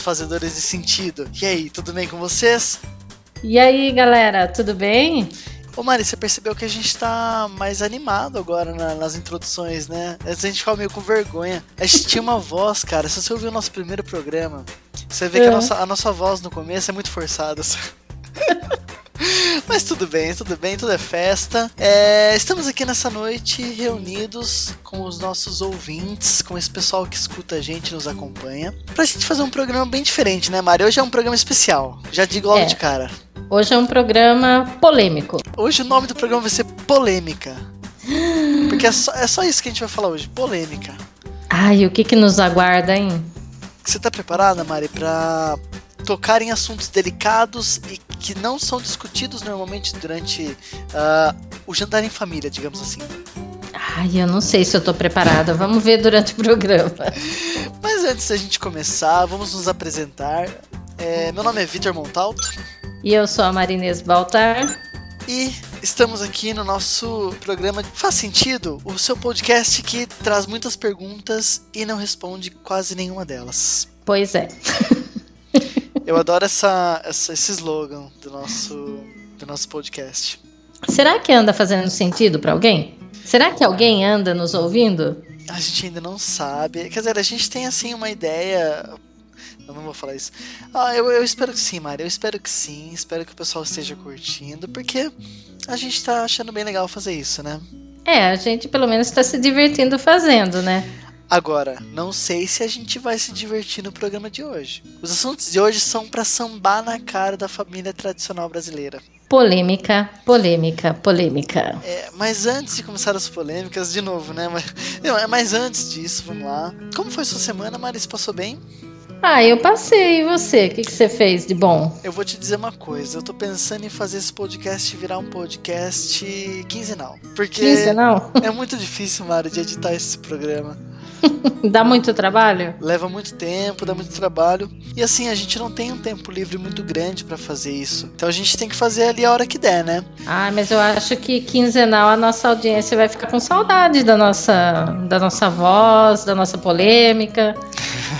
Fazedores de sentido. E aí, tudo bem com vocês? E aí, galera, tudo bem? Ô Mari, você percebeu que a gente tá mais animado agora na, nas introduções, né? Antes a gente ficava meio com vergonha. A gente tinha uma voz, cara. Se você ouviu o nosso primeiro programa, você vê é. que a nossa, a nossa voz no começo é muito forçada. Mas tudo bem, tudo bem, tudo é festa. É, estamos aqui nessa noite reunidos com os nossos ouvintes, com esse pessoal que escuta a gente, nos acompanha, pra gente fazer um programa bem diferente, né, Mari? Hoje é um programa especial. Já digo logo é. de cara. Hoje é um programa polêmico. Hoje o nome do programa vai ser Polêmica. Porque é só, é só isso que a gente vai falar hoje, polêmica. Ai, o que que nos aguarda, hein? Você tá preparada, Mari, pra tocar em assuntos delicados e que não são discutidos normalmente durante uh, o jantar em família, digamos assim. Ai, eu não sei se eu tô preparada. Vamos ver durante o programa. Mas antes da gente começar, vamos nos apresentar. É, meu nome é Vitor Montalto. E eu sou a Marinês Baltar. E estamos aqui no nosso programa Faz Sentido, o seu podcast que traz muitas perguntas e não responde quase nenhuma delas. Pois é. Eu adoro essa, essa, esse slogan do nosso, do nosso podcast. Será que anda fazendo sentido para alguém? Será que alguém anda nos ouvindo? A gente ainda não sabe. Quer dizer, a gente tem assim uma ideia. Eu não vou falar isso. Ah, eu, eu espero que sim, Mari. Eu espero que sim. Espero que o pessoal esteja curtindo. Porque a gente tá achando bem legal fazer isso, né? É, a gente pelo menos está se divertindo fazendo, né? Agora, não sei se a gente vai se divertir no programa de hoje. Os assuntos de hoje são para sambar na cara da família tradicional brasileira. Polêmica, polêmica, polêmica. É, mas antes de começar as polêmicas, de novo, né? Mas, não, é mas antes disso, vamos lá. Como foi sua semana, Marisa? Passou bem? Ah, eu passei. E você? O que, que você fez de bom? Eu vou te dizer uma coisa. Eu tô pensando em fazer esse podcast virar um podcast quinzenal. Porque quinzenal? é muito difícil, Mari, de editar esse programa. dá muito trabalho? Leva muito tempo, dá muito trabalho. E assim, a gente não tem um tempo livre muito grande para fazer isso. Então a gente tem que fazer ali a hora que der, né? Ah, mas eu acho que quinzenal a nossa audiência vai ficar com saudade da nossa, da nossa voz, da nossa polêmica.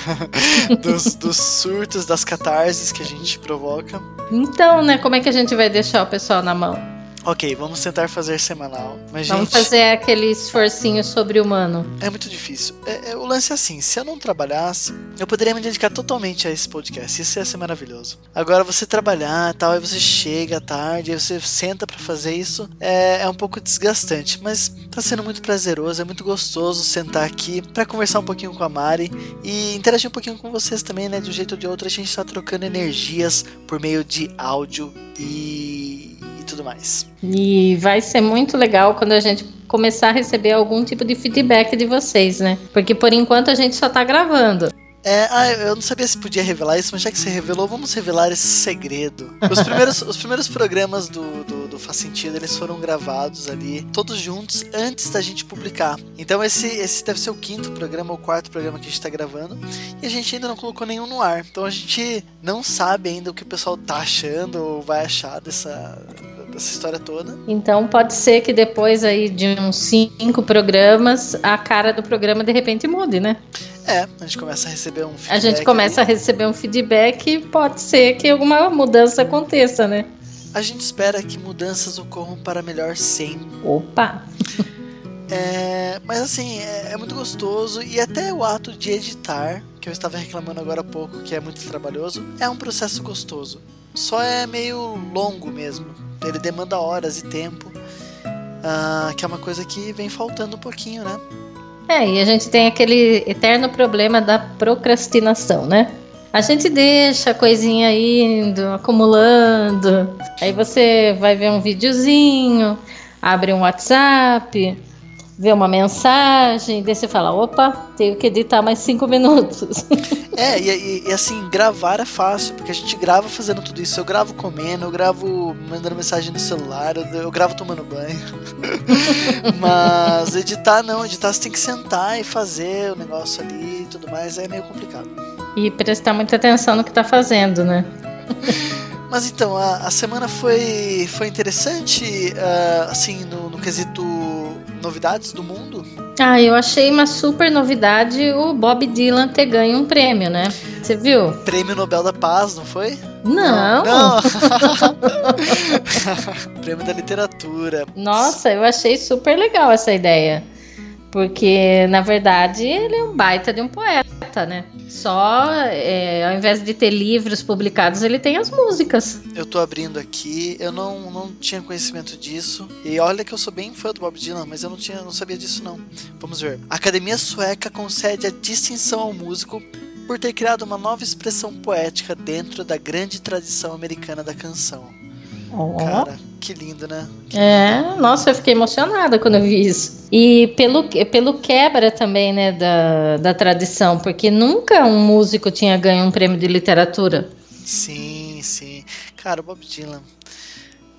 dos, dos surtos, das catarses que a gente provoca. Então, né, como é que a gente vai deixar o pessoal na mão? Ok, vamos tentar fazer semanal. Mas, vamos gente, fazer aquele esforcinho sobre-humano. É muito difícil. É, é, o lance é assim: se eu não trabalhasse, eu poderia me dedicar totalmente a esse podcast. Isso ia ser maravilhoso. Agora, você trabalhar tal, aí você chega à tarde, aí você senta para fazer isso, é, é um pouco desgastante. Mas tá sendo muito prazeroso, é muito gostoso sentar aqui para conversar um pouquinho com a Mari e interagir um pouquinho com vocês também, né? De um jeito ou de outro, a gente tá trocando energias por meio de áudio e tudo mais. E vai ser muito legal quando a gente começar a receber algum tipo de feedback de vocês, né? Porque por enquanto a gente só tá gravando. É, ah, eu não sabia se podia revelar isso, mas já que você revelou, vamos revelar esse segredo. Os primeiros, os primeiros programas do, do, do Faz Sentido, eles foram gravados ali, todos juntos, antes da gente publicar. Então esse, esse deve ser o quinto programa, ou quarto programa que a gente tá gravando, e a gente ainda não colocou nenhum no ar. Então a gente não sabe ainda o que o pessoal tá achando ou vai achar dessa, dessa história toda. Então pode ser que depois aí de uns cinco programas, a cara do programa de repente mude, né? É, a gente começa a receber um feedback. A gente começa ali. a receber um feedback e pode ser que alguma mudança aconteça, né? A gente espera que mudanças ocorram para melhor sempre. Opa! É, mas assim, é, é, muito gostoso e até o ato de editar, que eu estava reclamando agora há pouco, que é muito trabalhoso, é um processo gostoso. Só é meio longo mesmo. Ele demanda horas e tempo, uh, que é uma coisa que vem faltando um pouquinho, né? É, e a gente tem aquele eterno problema da procrastinação, né? A gente deixa a coisinha indo, acumulando. Aí você vai ver um videozinho, abre um WhatsApp, vê uma mensagem, daí você fala, opa, tenho que editar mais cinco minutos. É, e, e, assim, gravar é fácil, porque a gente grava fazendo tudo isso. Eu gravo comendo, eu gravo mandando mensagem no celular, eu, eu gravo tomando banho. Mas editar não, editar você tem que sentar e fazer o negócio ali e tudo mais, é meio complicado. E prestar muita atenção no que tá fazendo, né? Mas então, a, a semana foi, foi interessante, uh, assim, no, no quesito novidades do mundo. Ah, eu achei uma super novidade o Bob Dylan ter ganho um prêmio, né? Você viu? Prêmio Nobel da Paz, não foi? Não. Não. Prêmio da Literatura. Nossa, eu achei super legal essa ideia. Porque, na verdade, ele é um baita de um poeta, né? Só, é, ao invés de ter livros publicados, ele tem as músicas. Eu tô abrindo aqui, eu não, não tinha conhecimento disso. E olha que eu sou bem fã do Bob Dylan, mas eu não, tinha, não sabia disso não. Vamos ver. A Academia Sueca concede a distinção ao músico por ter criado uma nova expressão poética dentro da grande tradição americana da canção. Oh. Cara, que lindo, né? É, nossa, eu fiquei emocionada quando eu vi isso. E pelo, pelo quebra também, né, da, da tradição, porque nunca um músico tinha ganho um prêmio de literatura. Sim, sim. Cara, o Bob Dylan.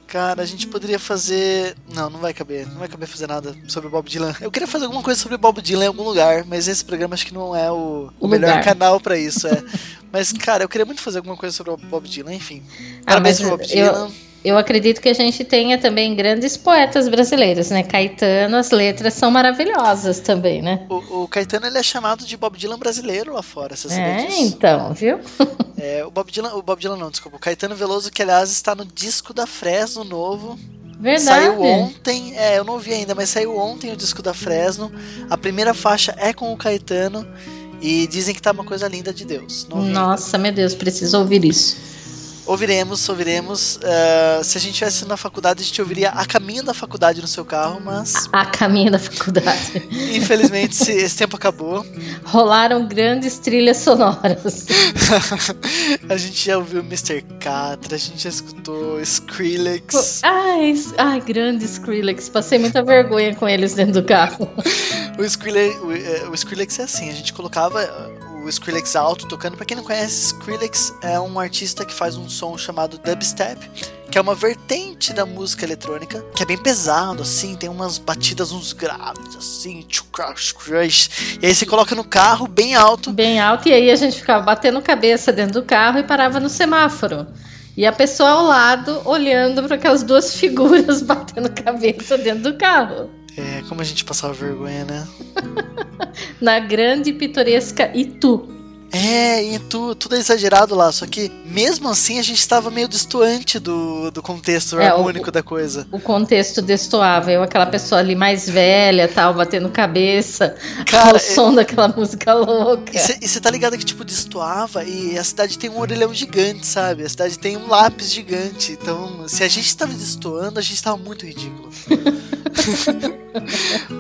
Cara, a gente poderia fazer. Não, não vai caber. Não vai caber fazer nada sobre Bob Dylan. Eu queria fazer alguma coisa sobre Bob Dylan em algum lugar, mas esse programa acho que não é o, o, melhor canal pra isso, é. mas, cara, eu queria muito fazer alguma coisa sobre o Bob Dylan, enfim. Ah, Parabéns pro Bob Dylan. Eu acredito que a gente tenha também grandes poetas brasileiros, né? Caetano, as letras são maravilhosas também, né? O, o Caetano ele é chamado de Bob Dylan brasileiro lá fora, você sabia É, disso? então, viu? É, o Bob Dylan, o Bob Dylan não, desculpa. O Caetano Veloso, que aliás está no disco da Fresno novo. Verdade. Saiu ontem, é, eu não vi ainda, mas saiu ontem o disco da Fresno. A primeira faixa é com o Caetano e dizem que tá uma coisa linda de Deus. Ouvi. Nossa, meu Deus, preciso ouvir isso. Ouviremos, ouviremos. Ah, se a gente estivesse na faculdade, a gente ouviria a caminho da faculdade no seu carro, mas A caminho da faculdade. infelizmente esse, esse tempo acabou. Rolaram grandes trilhas sonoras. a gente já ouviu Mr. Catra, a gente já escutou Skrillex. Ai, ai, grande Skrillex. Passei muita vergonha com eles dentro do carro. O Skrillex, o, eh, o Skrillex é assim, a gente colocava o Skrillex alto tocando. Pra quem não conhece, Skrillex é um artista que faz um som chamado dubstep, que é uma vertente da música eletrônica, que é bem pesado, assim, tem umas batidas, uns graves, assim, tchu, crush, crush. E aí você coloca no carro bem alto. Bem alto, e aí a gente ficava batendo cabeça dentro do carro e parava no semáforo. E a pessoa ao lado olhando para aquelas duas figuras batendo cabeça dentro do carro. É, como a gente passava vergonha, né? Na grande e pitoresca Itu. É, e tu, tudo é exagerado lá, só que mesmo assim a gente estava meio distoante do, do contexto É, o- harmônico da coisa. O contexto destoava. Eu, aquela pessoa ali mais velha, tal, batendo cabeça Cara, ao som daquela música louca. E você tá ligado que, tipo, destoava e a cidade tem um orelhão gigante, sabe? A cidade tem um lápis gigante. Então, se a gente tava destoando, a gente tava muito ridículo.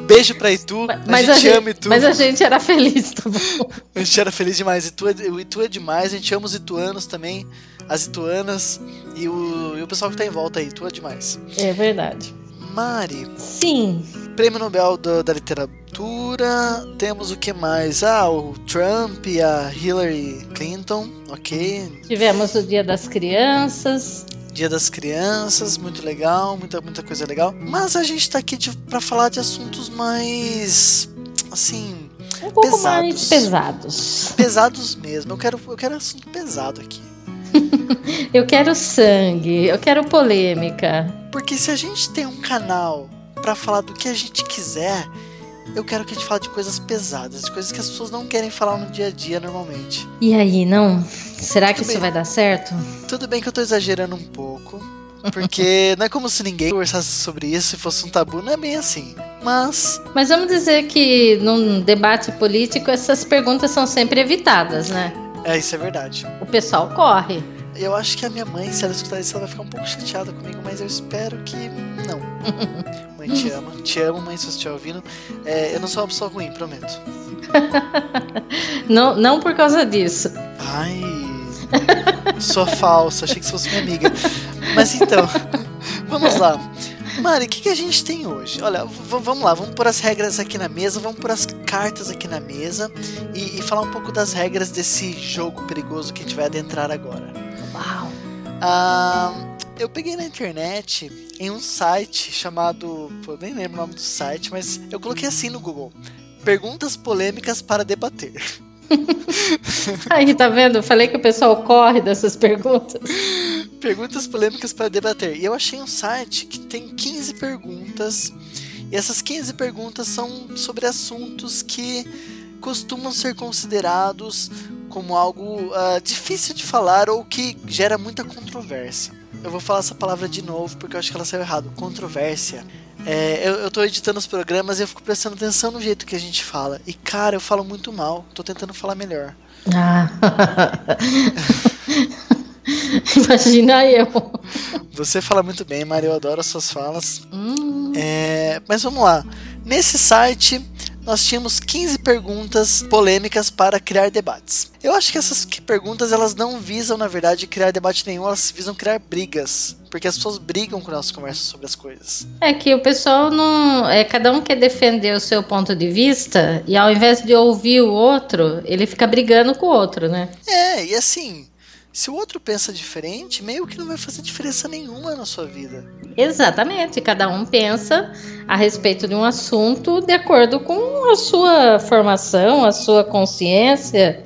Beijo pra Itu. Mas a gente ama Itu. Mas a gente era feliz, tá bom? A gente era feliz demais. Itu é, o Itu é demais. A gente ama os ituanos também. As ituanas. E o, e o pessoal que tá em volta aí. Itu é demais. É verdade. Mari, Sim. Prêmio Nobel do- da Literatura. Temos o que mais? Ah, o Trump e a Hillary Clinton. Ok. Tivemos o Dia das Crianças. Dia das Crianças, muito legal, muita, muita coisa legal. Mas a gente tá aqui pra falar de assuntos mais. assim. Um pouco Pesados. mais pesados. pesados mesmo. Eu quero, eu quero assunto pesado aqui. Eu quero sangue, eu quero polêmica. Porque se a gente tem um canal pra falar do que a gente quiser, eu quero que a gente fale de coisas pesadas, de coisas que as pessoas não querem falar no dia a dia normalmente. E aí, não? Será que Tudo isso bem. vai dar certo? Tudo bem que eu tô exagerando um pouco. Porque não é como se ninguém conversasse sobre isso e fosse um tabu, não é bem assim. Mas Mas vamos dizer que num debate político essas perguntas são sempre evitadas, né? é isso é verdade. O pessoal corre. Eu acho que a minha mãe, se ela escutar isso, ela vai ficar um pouco chateada comigo, mas eu espero que não. mãe, te amo. Te amo, mãe, se você estiver ouvindo. É, eu não sou uma pessoa ruim, prometo. Não, não por causa disso. Ai. Sou falsa, achei que você fosse minha amiga. Mas então, vamos lá. Mari, o que, que a gente tem hoje? Olha, vamos lá, vamos pôr as regras aqui na mesa, vamos pôr as cartas aqui na mesa e, e falar um pouco das regras desse jogo perigoso que a gente vai adentrar agora. Uau. Ah, eu peguei na internet em um site chamado. Pô, eu nem lembro o nome do site, mas eu coloquei assim no Google: Perguntas polêmicas para debater. Aí, tá vendo? Falei que o pessoal corre dessas perguntas. Perguntas polêmicas para debater. E eu achei um site que tem 15 perguntas E essas 15 perguntas são sobre assuntos que costumam ser considerados como algo uh, difícil de falar ou que gera muita controvérsia. Eu vou falar essa palavra de novo porque eu acho que ela saiu errado. Controvérsia. É, eu, eu tô editando os programas e eu fico prestando atenção no jeito que a gente fala. E cara, eu falo muito mal. Tô tentando falar melhor. Ah. Imagina eu. Você fala muito bem, Maria. Eu adoro as suas falas. Hum. É, mas vamos lá. Nesse site nós tínhamos 15 perguntas polêmicas para criar debates. Eu acho que essas perguntas elas não visam, na verdade, criar debate nenhum, elas visam criar brigas. Porque as pessoas brigam quando elas conversam sobre as coisas. É que o pessoal não. É, cada um quer defender o seu ponto de vista e ao invés de ouvir o outro, ele fica brigando com o outro, né? É, e assim, se o outro pensa diferente, meio que não vai fazer diferença nenhuma na sua vida. Exatamente, cada um pensa a respeito de um assunto de acordo com a sua formação, a sua consciência.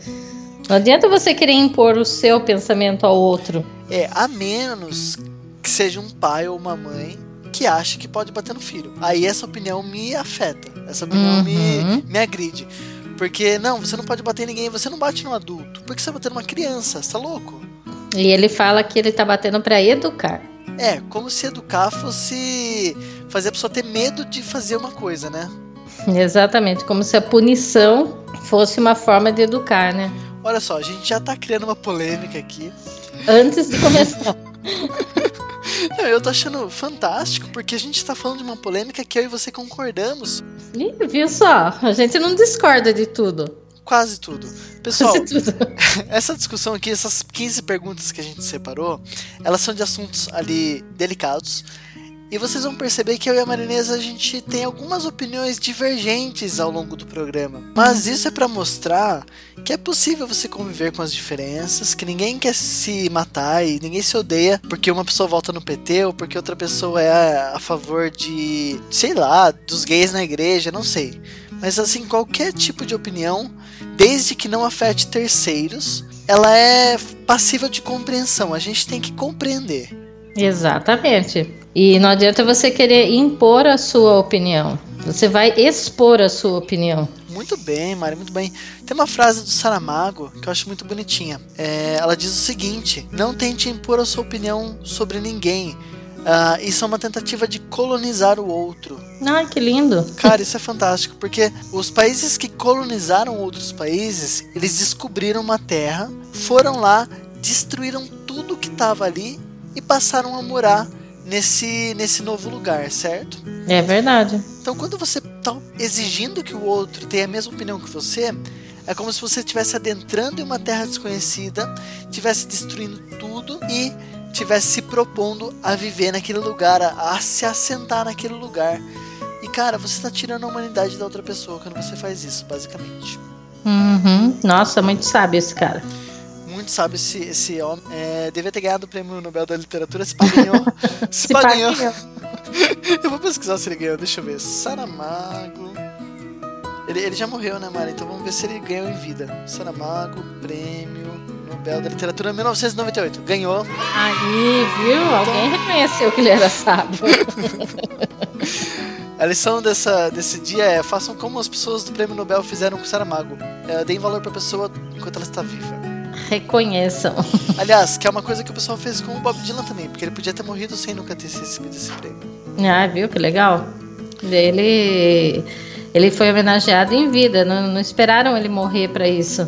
Não adianta você querer impor o seu pensamento ao outro. É, a menos que seja um pai ou uma mãe que acha que pode bater no filho. Aí essa opinião me afeta, essa opinião uhum. me, me agride. Porque, não, você não pode bater em ninguém, você não bate no adulto. Por que você vai bater numa criança? Você tá louco? E ele fala que ele tá batendo para educar. É, como se educar fosse fazer a pessoa ter medo de fazer uma coisa, né? Exatamente, como se a punição fosse uma forma de educar, né? Olha só, a gente já tá criando uma polêmica aqui. Antes de começar. Não, eu tô achando fantástico, porque a gente tá falando de uma polêmica que eu e você concordamos. Ih, viu só? A gente não discorda de tudo. Quase tudo. Pessoal, Quase tudo. essa discussão aqui, essas 15 perguntas que a gente separou, elas são de assuntos ali delicados. E vocês vão perceber que eu e a Marinesa a gente tem algumas opiniões divergentes ao longo do programa. Mas isso é para mostrar que é possível você conviver com as diferenças, que ninguém quer se matar e ninguém se odeia porque uma pessoa volta no PT ou porque outra pessoa é a favor de, sei lá, dos gays na igreja, não sei. Mas assim, qualquer tipo de opinião, desde que não afete terceiros, ela é passível de compreensão. A gente tem que compreender. Exatamente. E não adianta você querer impor a sua opinião. Você vai expor a sua opinião. Muito bem, Mari, muito bem. Tem uma frase do Saramago que eu acho muito bonitinha. É, ela diz o seguinte: Não tente impor a sua opinião sobre ninguém. Uh, isso é uma tentativa de colonizar o outro. Ah, que lindo! Cara, isso é fantástico, porque os países que colonizaram outros países, eles descobriram uma terra, foram lá, destruíram tudo que estava ali e passaram a morar nesse, nesse novo lugar, certo? É verdade. Então, quando você está exigindo que o outro tenha a mesma opinião que você, é como se você estivesse adentrando em uma terra desconhecida, estivesse destruindo tudo e estivesse se propondo a viver naquele lugar, a, a se assentar naquele lugar. E cara, você está tirando a humanidade da outra pessoa quando você faz isso, basicamente. Uhum. Nossa, muito sábio esse cara muito sabe esse, esse homem. É, devia ter ganhado o prêmio Nobel da Literatura. Se pá ganhou. se, pá ganhou. eu vou pesquisar se ele ganhou. Deixa eu ver. Saramago. Ele, ele já morreu, né, Mari? Então vamos ver se ele ganhou em vida. Saramago, prêmio Nobel da Literatura 1998. Ganhou. Aí, viu? Então... Alguém reconheceu que ele era sábio. A lição dessa, desse dia é: façam como as pessoas do prêmio Nobel fizeram com Saramago. É, deem valor pra pessoa enquanto ela está viva reconheçam. Aliás, que é uma coisa que o pessoal fez com o Bob Dylan também, porque ele podia ter morrido sem nunca ter recebido esse prêmio. Ah, viu? Que legal. Ele, ele foi homenageado em vida, não, não esperaram ele morrer para isso.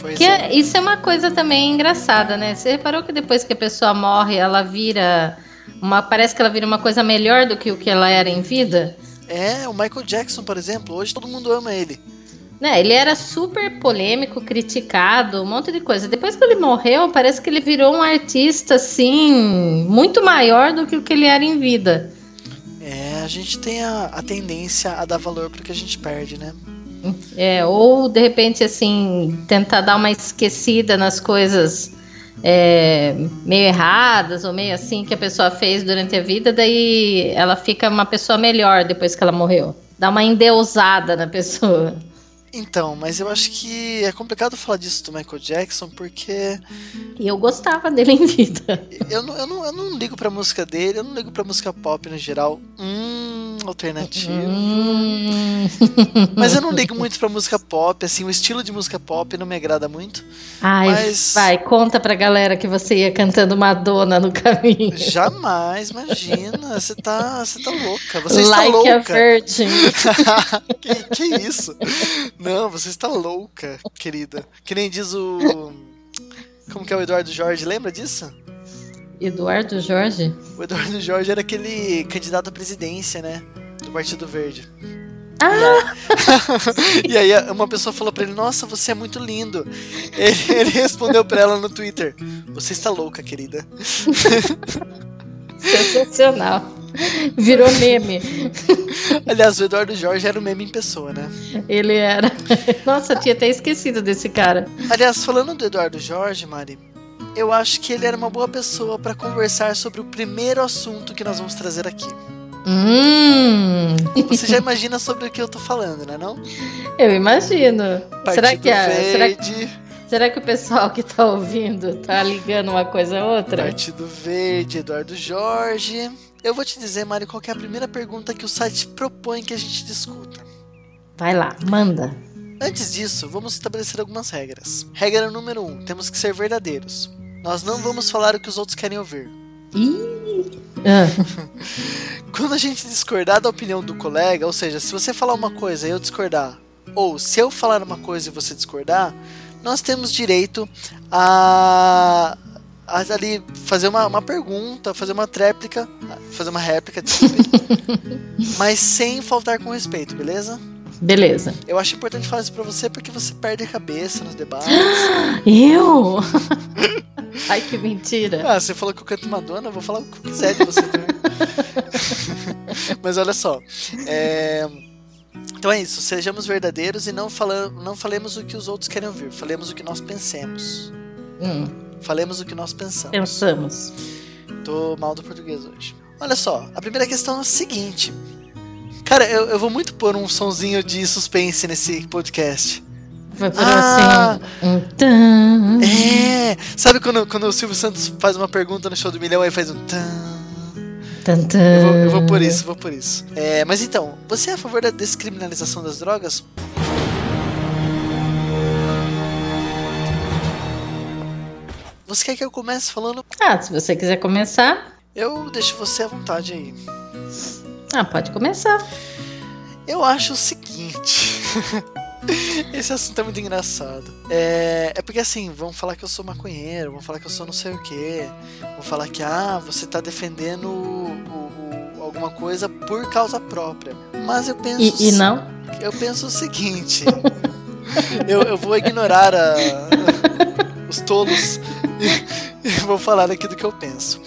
Pois que é. é. isso é uma coisa também engraçada, né? Você reparou que depois que a pessoa morre, ela vira uma, parece que ela vira uma coisa melhor do que o que ela era em vida? É, o Michael Jackson, por exemplo, hoje todo mundo ama ele. Né, ele era super polêmico, criticado, um monte de coisa. Depois que ele morreu, parece que ele virou um artista assim, muito maior do que o que ele era em vida. É, a gente tem a, a tendência a dar valor pro que a gente perde, né? É, ou de repente assim, tentar dar uma esquecida nas coisas é, meio erradas ou meio assim que a pessoa fez durante a vida, daí ela fica uma pessoa melhor depois que ela morreu. Dá uma endeusada na pessoa. Então, mas eu acho que é complicado falar disso do Michael Jackson porque. E eu gostava dele em vida. Eu não, eu não, eu não ligo pra música dele, eu não ligo pra música pop no geral. Hum, alternativo. Hum. Mas eu não ligo muito pra música pop, assim, o estilo de música pop não me agrada muito. Ai, Mas- vai, conta pra galera que você ia cantando Madonna no caminho. Jamais, imagina. Você tá, você tá louca. Você está like a louca. virgin. que, que isso? Não, você está louca, querida. Que nem diz o. Como que é o Eduardo Jorge? Lembra disso? Eduardo Jorge? O Eduardo Jorge era aquele candidato à presidência, né? Do Partido Verde. Ah, E aí uma pessoa falou pra ele: Nossa, você é muito lindo. Ele, ele respondeu pra ela no Twitter: Você está louca, querida. sensacional. Virou meme. Aliás, o Eduardo Jorge era o meme em pessoa, né? Ele era. Nossa, tinha até esquecido desse cara. Aliás, falando do Eduardo Jorge, Mari, eu acho que ele era uma boa pessoa pra conversar sobre o primeiro assunto que nós vamos trazer aqui. Hum, Você já imagina sobre o que eu tô falando, né? Não? eu imagino. Partido Será que, a, será, Verde, será que o pessoal que tá ouvindo tá ligando uma coisa a outra? Partido Verde, Eduardo Jorge. Eu vou te dizer, Mari, qual que é a primeira pergunta que o site propõe que a gente discuta. Vai lá, manda. Antes disso, vamos estabelecer algumas regras. Regra número 1: um, temos que ser verdadeiros. Nós não vamos falar o que os outros querem ouvir. Ah, Quando a gente discordar da opinião do colega, ou seja, se você falar uma coisa e eu discordar, ou se eu falar uma coisa e você discordar, nós temos direito a, a ali fazer uma, uma pergunta, fazer uma tréplica, fazer uma réplica, desculpe, mas sem faltar com respeito, beleza? Beleza. Eu acho importante falar isso pra você porque você perde a cabeça nos debates. Eu? Ai, que mentira. Ah, você falou que eu canto Madonna, eu vou falar o que eu quiser de você também. Mas olha só. é, Então é isso, sejamos verdadeiros e não, fala... não falemos o que os outros querem ouvir, falemos o que nós pensemos. Hum, Falemos o que nós pensamos. pensamos. Tô mal do português hoje. Olha só, a primeira questão é a seguinte. Cara, eu, eu vou muito pôr um sonzinho de suspense nesse podcast. Foi por Ah! assim. Um tan. É! Sabe quando, quando o Silvio Santos faz uma pergunta no show do milhão e faz um tan. Tan, tan. Eu vou, eu vou por isso, vou por isso. É, mas então, você é a favor da descriminalização das drogas? Você quer que eu comece falando? Ah, se você quiser começar. Eu deixo você à vontade aí. Ah, pode começar. Eu acho o seguinte. Esse assunto é muito engraçado. É, é porque assim, vão falar que eu sou maconheiro, vão falar que eu sou não sei o que, vão falar que ah, você tá defendendo o- o- o- alguma coisa por causa própria. Mas eu penso. E, e não? Eu penso o seguinte. eu, eu vou ignorar a- os tolos e, e vou falar aqui do que eu penso.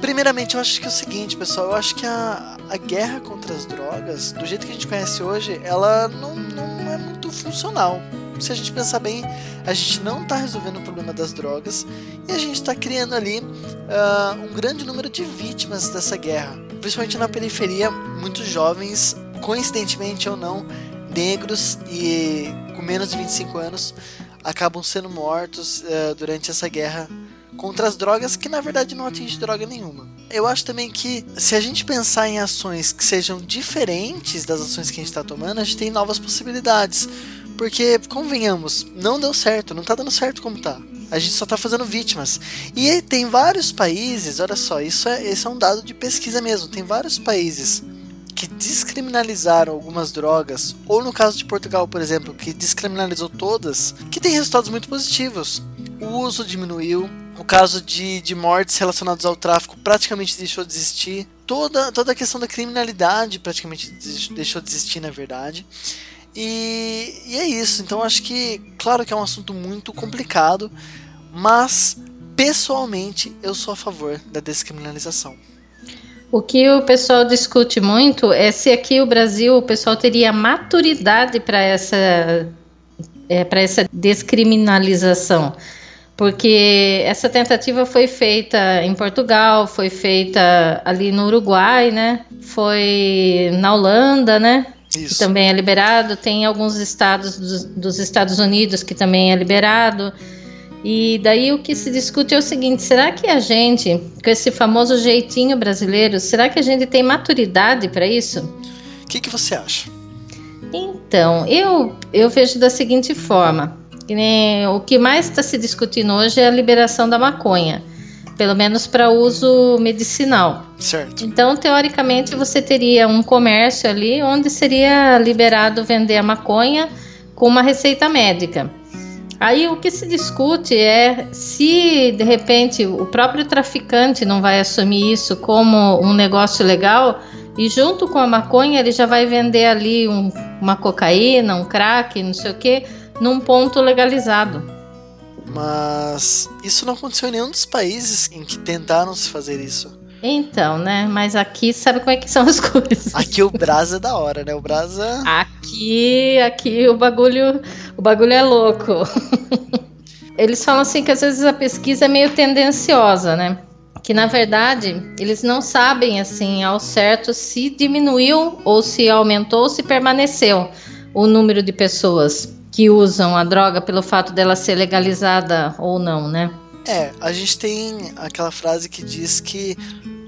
Primeiramente, eu acho que é o seguinte, pessoal. Eu acho que a, a guerra contra as drogas, do jeito que a gente conhece hoje, ela não, não é muito funcional. Se a gente pensar bem, a gente não está resolvendo o problema das drogas e a gente está criando ali ah, um grande número de vítimas dessa guerra. Principalmente na periferia, muitos jovens, coincidentemente ou não, negros e com menos de 25 anos, acabam sendo mortos ah, durante essa guerra contra as drogas que na verdade não atinge droga nenhuma. Eu acho também que se a gente pensar em ações que sejam diferentes das ações que a gente está tomando, a gente tem novas possibilidades. Porque, convenhamos, não deu certo, não tá dando certo como tá. A gente só tá fazendo vítimas. E tem vários países, olha só, isso é, esse é um dado de pesquisa mesmo. Tem vários países que descriminalizaram algumas drogas, ou no caso de Portugal, por exemplo, que descriminalizou todas, que tem resultados muito positivos. O uso diminuiu, o caso de, de mortes relacionadas ao tráfico praticamente deixou de existir, toda, toda a questão da criminalidade praticamente deixou de existir, na verdade. E, e é isso, então acho que, claro que é um assunto muito complicado, mas pessoalmente eu sou a favor da descriminalização. O que o pessoal discute muito é se aqui o Brasil o pessoal teria maturidade para essa é, para essa descriminalização. Porque essa tentativa foi feita em Portugal, foi feita ali no Uruguai, né? Foi na Holanda, né? Que Isso. também é liberado. Tem alguns estados dos, dos Estados Unidos que também é liberado. E daí o que se discute é o seguinte: será que a gente, com esse famoso jeitinho brasileiro, será que a gente tem maturidade para isso? O que, que você acha? Então, eu, eu vejo da seguinte forma: né, o que mais está se discutindo hoje é a liberação da maconha, pelo menos para uso medicinal. Certo. Então, teoricamente, você teria um comércio ali onde seria liberado vender a maconha com uma receita médica. Aí o que se discute é se de repente o próprio traficante não vai assumir isso como um negócio legal e junto com a maconha ele já vai vender ali um, uma cocaína, um crack, não sei o que, num ponto legalizado. Mas isso não aconteceu em nenhum dos países em que tentaram se fazer isso. Então, né? Mas aqui sabe como é que são as coisas. Aqui o Brasa é da hora, né? O Brasa. Aqui, aqui o bagulho, o bagulho é louco. Eles falam assim que às vezes a pesquisa é meio tendenciosa, né? Que na verdade eles não sabem assim ao certo se diminuiu ou se aumentou ou se permaneceu o número de pessoas que usam a droga pelo fato dela ser legalizada ou não, né? É, a gente tem aquela frase que diz que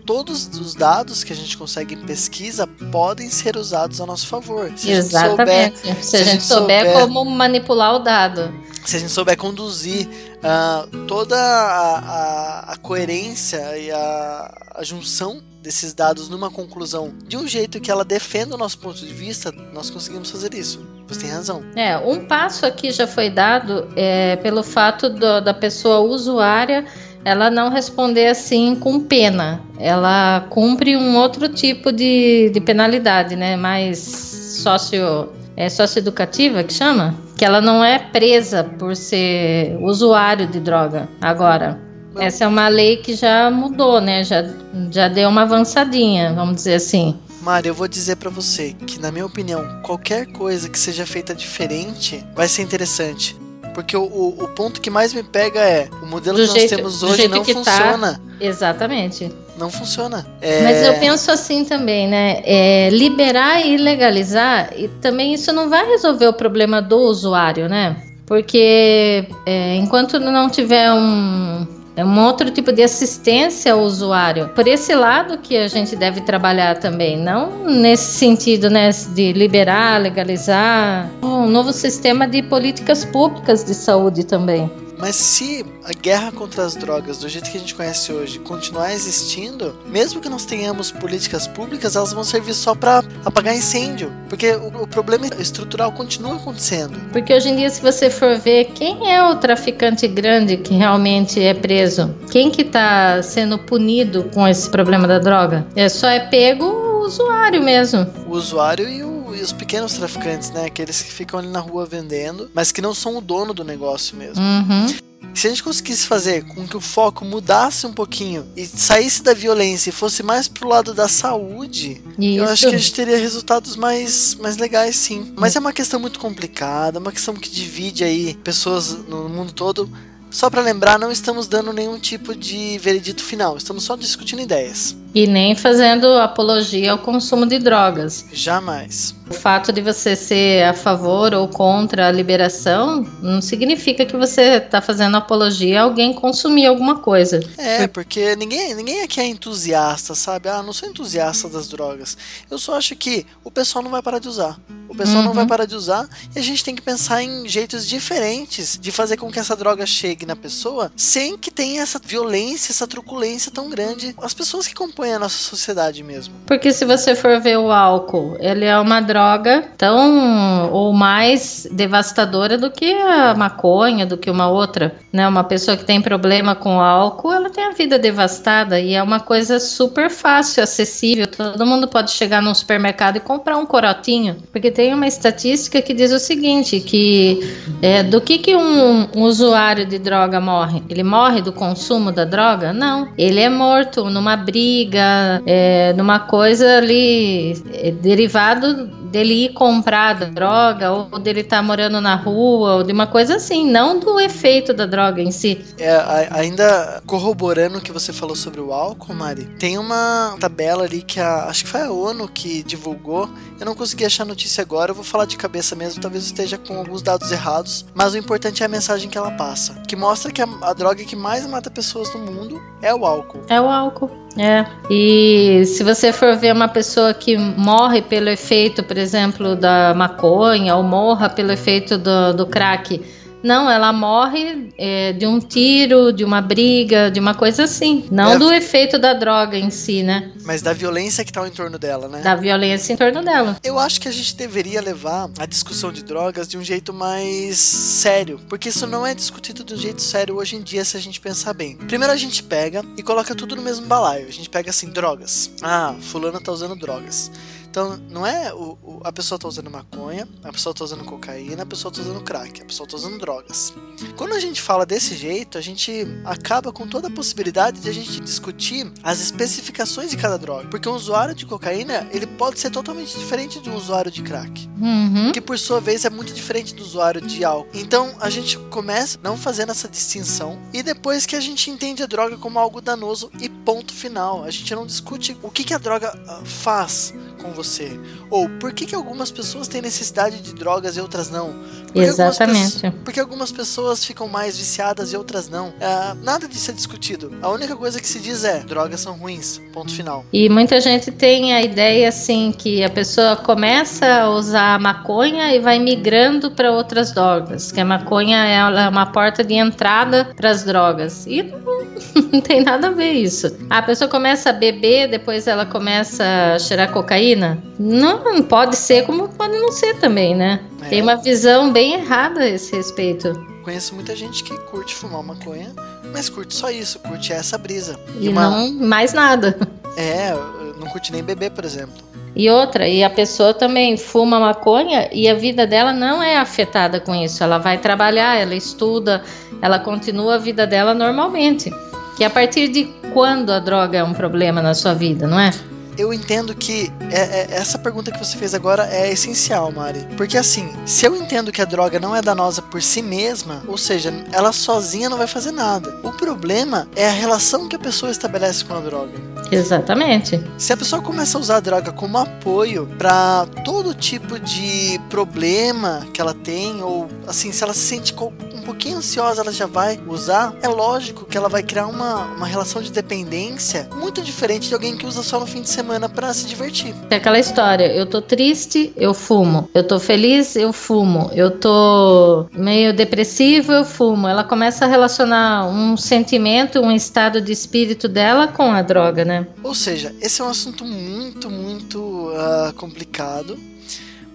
todos os dados que a gente consegue em pesquisa podem ser usados a nosso favor. Se Exatamente. A souber, se, a gente, souber, souber como manipular o dado. Se a gente souber conduzir uh, toda a, a, a, coerência e a, a junção desses dados numa conclusão de um jeito que ela defenda o nosso ponto de vista, nós conseguimos fazer isso. Você tem razão. É, um passo aqui já foi dado é, pelo fato do, da pessoa usuária ela não responder assim com pena. Ela cumpre um outro tipo de, de penalidade, né? Mais sócio é socioeducativa que chama? Que ela não é presa por ser usuário de droga. Agora, essa é uma lei que já mudou, né? Já, já deu uma avançadinha, vamos dizer assim. Mário, eu vou dizer para você que, na minha opinião, qualquer coisa que seja feita diferente vai ser interessante. Porque o, o, o ponto que mais me pega é o modelo do que jeito, nós temos hoje não tá. funciona. Tá, exatamente. Não funciona. É... Mas eu penso assim também, né? É, liberar e legalizar, e também isso não vai resolver o problema do usuário, né? Porque é, enquanto não tiver um, é um outro tipo de assistência ao usuário. Por esse lado que a gente deve trabalhar também, não nesse sentido, né, de liberar, legalizar, um novo sistema de políticas públicas de saúde também. Mas se a guerra contra as drogas, do jeito que a gente conhece hoje, continuar existindo, mesmo que nós tenhamos políticas públicas, elas vão servir só para apagar incêndio. Porque o, o, problema estrutural continua acontecendo. Porque hoje em dia, se você for ver quem é o traficante grande que realmente é preso, quem que está sendo punido com esse problema da droga, é só é pego o usuário mesmo. O usuário e o os pequenos traficantes, né? Aqueles que ficam ali na rua vendendo, mas que não são o dono do negócio mesmo. Uhum. Se a gente conseguisse fazer com que o foco mudasse um pouquinho e saísse da violência e fosse mais pro lado da saúde, Isso. eu acho que a gente teria resultados mais, mais legais, sim. Mas é uma questão muito complicada, uma questão que divide aí pessoas no mundo todo. Só para lembrar, não estamos dando nenhum tipo de veredito final, estamos só discutindo ideias. E nem fazendo apologia ao consumo de drogas. Jamais. O fato de você ser a favor ou contra a liberação não significa que você está fazendo apologia a alguém consumir alguma coisa. É, porque ninguém, ninguém aqui é entusiasta, sabe? Ah, não sou entusiasta das drogas. Eu só acho que o pessoal não vai parar de usar. O pessoal uhum. não vai uhum. parar de usar e a gente tem que pensar em jeitos diferentes de fazer com que essa droga chegue na pessoa sem que tenha essa violência, essa truculência tão grande. As pessoas que compõem a nossa sociedade mesmo. Porque se você for ver o álcool, ele é uma droga droga tão ou mais devastadora do que a maconha, do que uma outra, né? Uma pessoa que tem problema com álcool, ela tem a vida devastada e é uma coisa super fácil, acessível. Todo mundo pode chegar num supermercado e comprar um corotinho, porque tem uma estatística que diz o seguinte, que é, do que que um, um usuário de droga morre? Ele morre do consumo da droga? Não, ele é morto numa briga briga, é, numa coisa ali é, derivado dele ir comprar droga ou dele estar tá morando na rua ou de uma coisa assim, não do efeito da droga em si. É, ainda corroborando o que você falou sobre o álcool, Mari, tem uma tabela ali que a, acho que foi a ONU que divulgou. Eu não consegui achar a notícia agora, eu vou falar de cabeça mesmo, talvez esteja com alguns dados errados, mas o importante é a mensagem que ela passa, que mostra que a, a droga que mais mata pessoas no mundo é o álcool. É o álcool. É. E se você for ver uma pessoa que morre pelo efeito, por exemplo, da maconha ou morra pelo efeito do, do crack, não, ela morre é, de um tiro, de uma briga, de uma coisa assim. Não é. do efeito da droga em si, né? Mas da violência que tá em torno dela, né? Da violência em torno dela. Eu acho que a gente deveria levar a discussão de drogas de um jeito mais sério. Porque isso não é discutido de um jeito sério hoje em dia, se a gente pensar bem. Primeiro a gente pega e coloca tudo no mesmo balaio. A gente pega assim, drogas. Ah, fulano tá usando drogas. Então, não é o, o, a pessoa tá usando maconha, a pessoa tá usando cocaína, a pessoa tá usando crack, a pessoa tá usando drogas. Quando a gente fala desse jeito, a gente acaba com toda a possibilidade de a gente discutir as especificações de cada droga. Porque um usuário de cocaína, ele pode ser totalmente diferente de um usuário de crack. Uhum. Que por sua vez é muito diferente do usuário de álcool. Então, a gente começa não fazendo essa distinção e depois que a gente entende a droga como algo danoso e ponto final. A gente não discute o que, que a droga ah, faz com você? Ou por que, que algumas pessoas têm necessidade de drogas e outras não? Porque Exatamente. Algumas porque algumas pessoas ficam mais viciadas e outras não. É, nada disso é discutido. A única coisa que se diz é: drogas são ruins. Ponto final. E muita gente tem a ideia assim que a pessoa começa a usar maconha e vai migrando para outras drogas. Que a maconha é uma porta de entrada para as drogas. E não, tem nada a ver isso. A pessoa começa a beber, depois ela começa a cheirar cocaína não, pode ser como pode não ser também, né? É. Tem uma visão bem errada a esse respeito. Conheço muita gente que curte fumar maconha, mas curte só isso, curte essa brisa. E, e uma... não mais nada. É, não curte nem beber, por exemplo. E outra, e a pessoa também fuma maconha e a vida dela não é afetada com isso. Ela vai trabalhar, ela estuda, ela continua a vida dela normalmente. Que a partir de quando a droga é um problema na sua vida, não é? Eu entendo que é, é, essa pergunta que você fez agora é essencial, Mari. Porque assim, se eu entendo que a droga não é danosa por si mesma, ou seja, ela sozinha não vai fazer nada. O problema é a relação que a pessoa estabelece com a droga. Exatamente. Se a pessoa começa a usar a droga como apoio para todo tipo de problema que ela tem, ou assim, se ela se sente um pouquinho ansiosa, ela já vai usar, é lógico que ela vai criar uma, uma relação de dependência muito diferente de alguém que usa só no fim de semana para se divertir. É aquela história, eu tô triste, eu fumo. Eu tô feliz, eu fumo. Eu tô meio depressivo, eu fumo. Ela começa a relacionar um sentimento, um estado de espírito dela com a droga, né? Ou seja, esse é um assunto muito, muito uh, complicado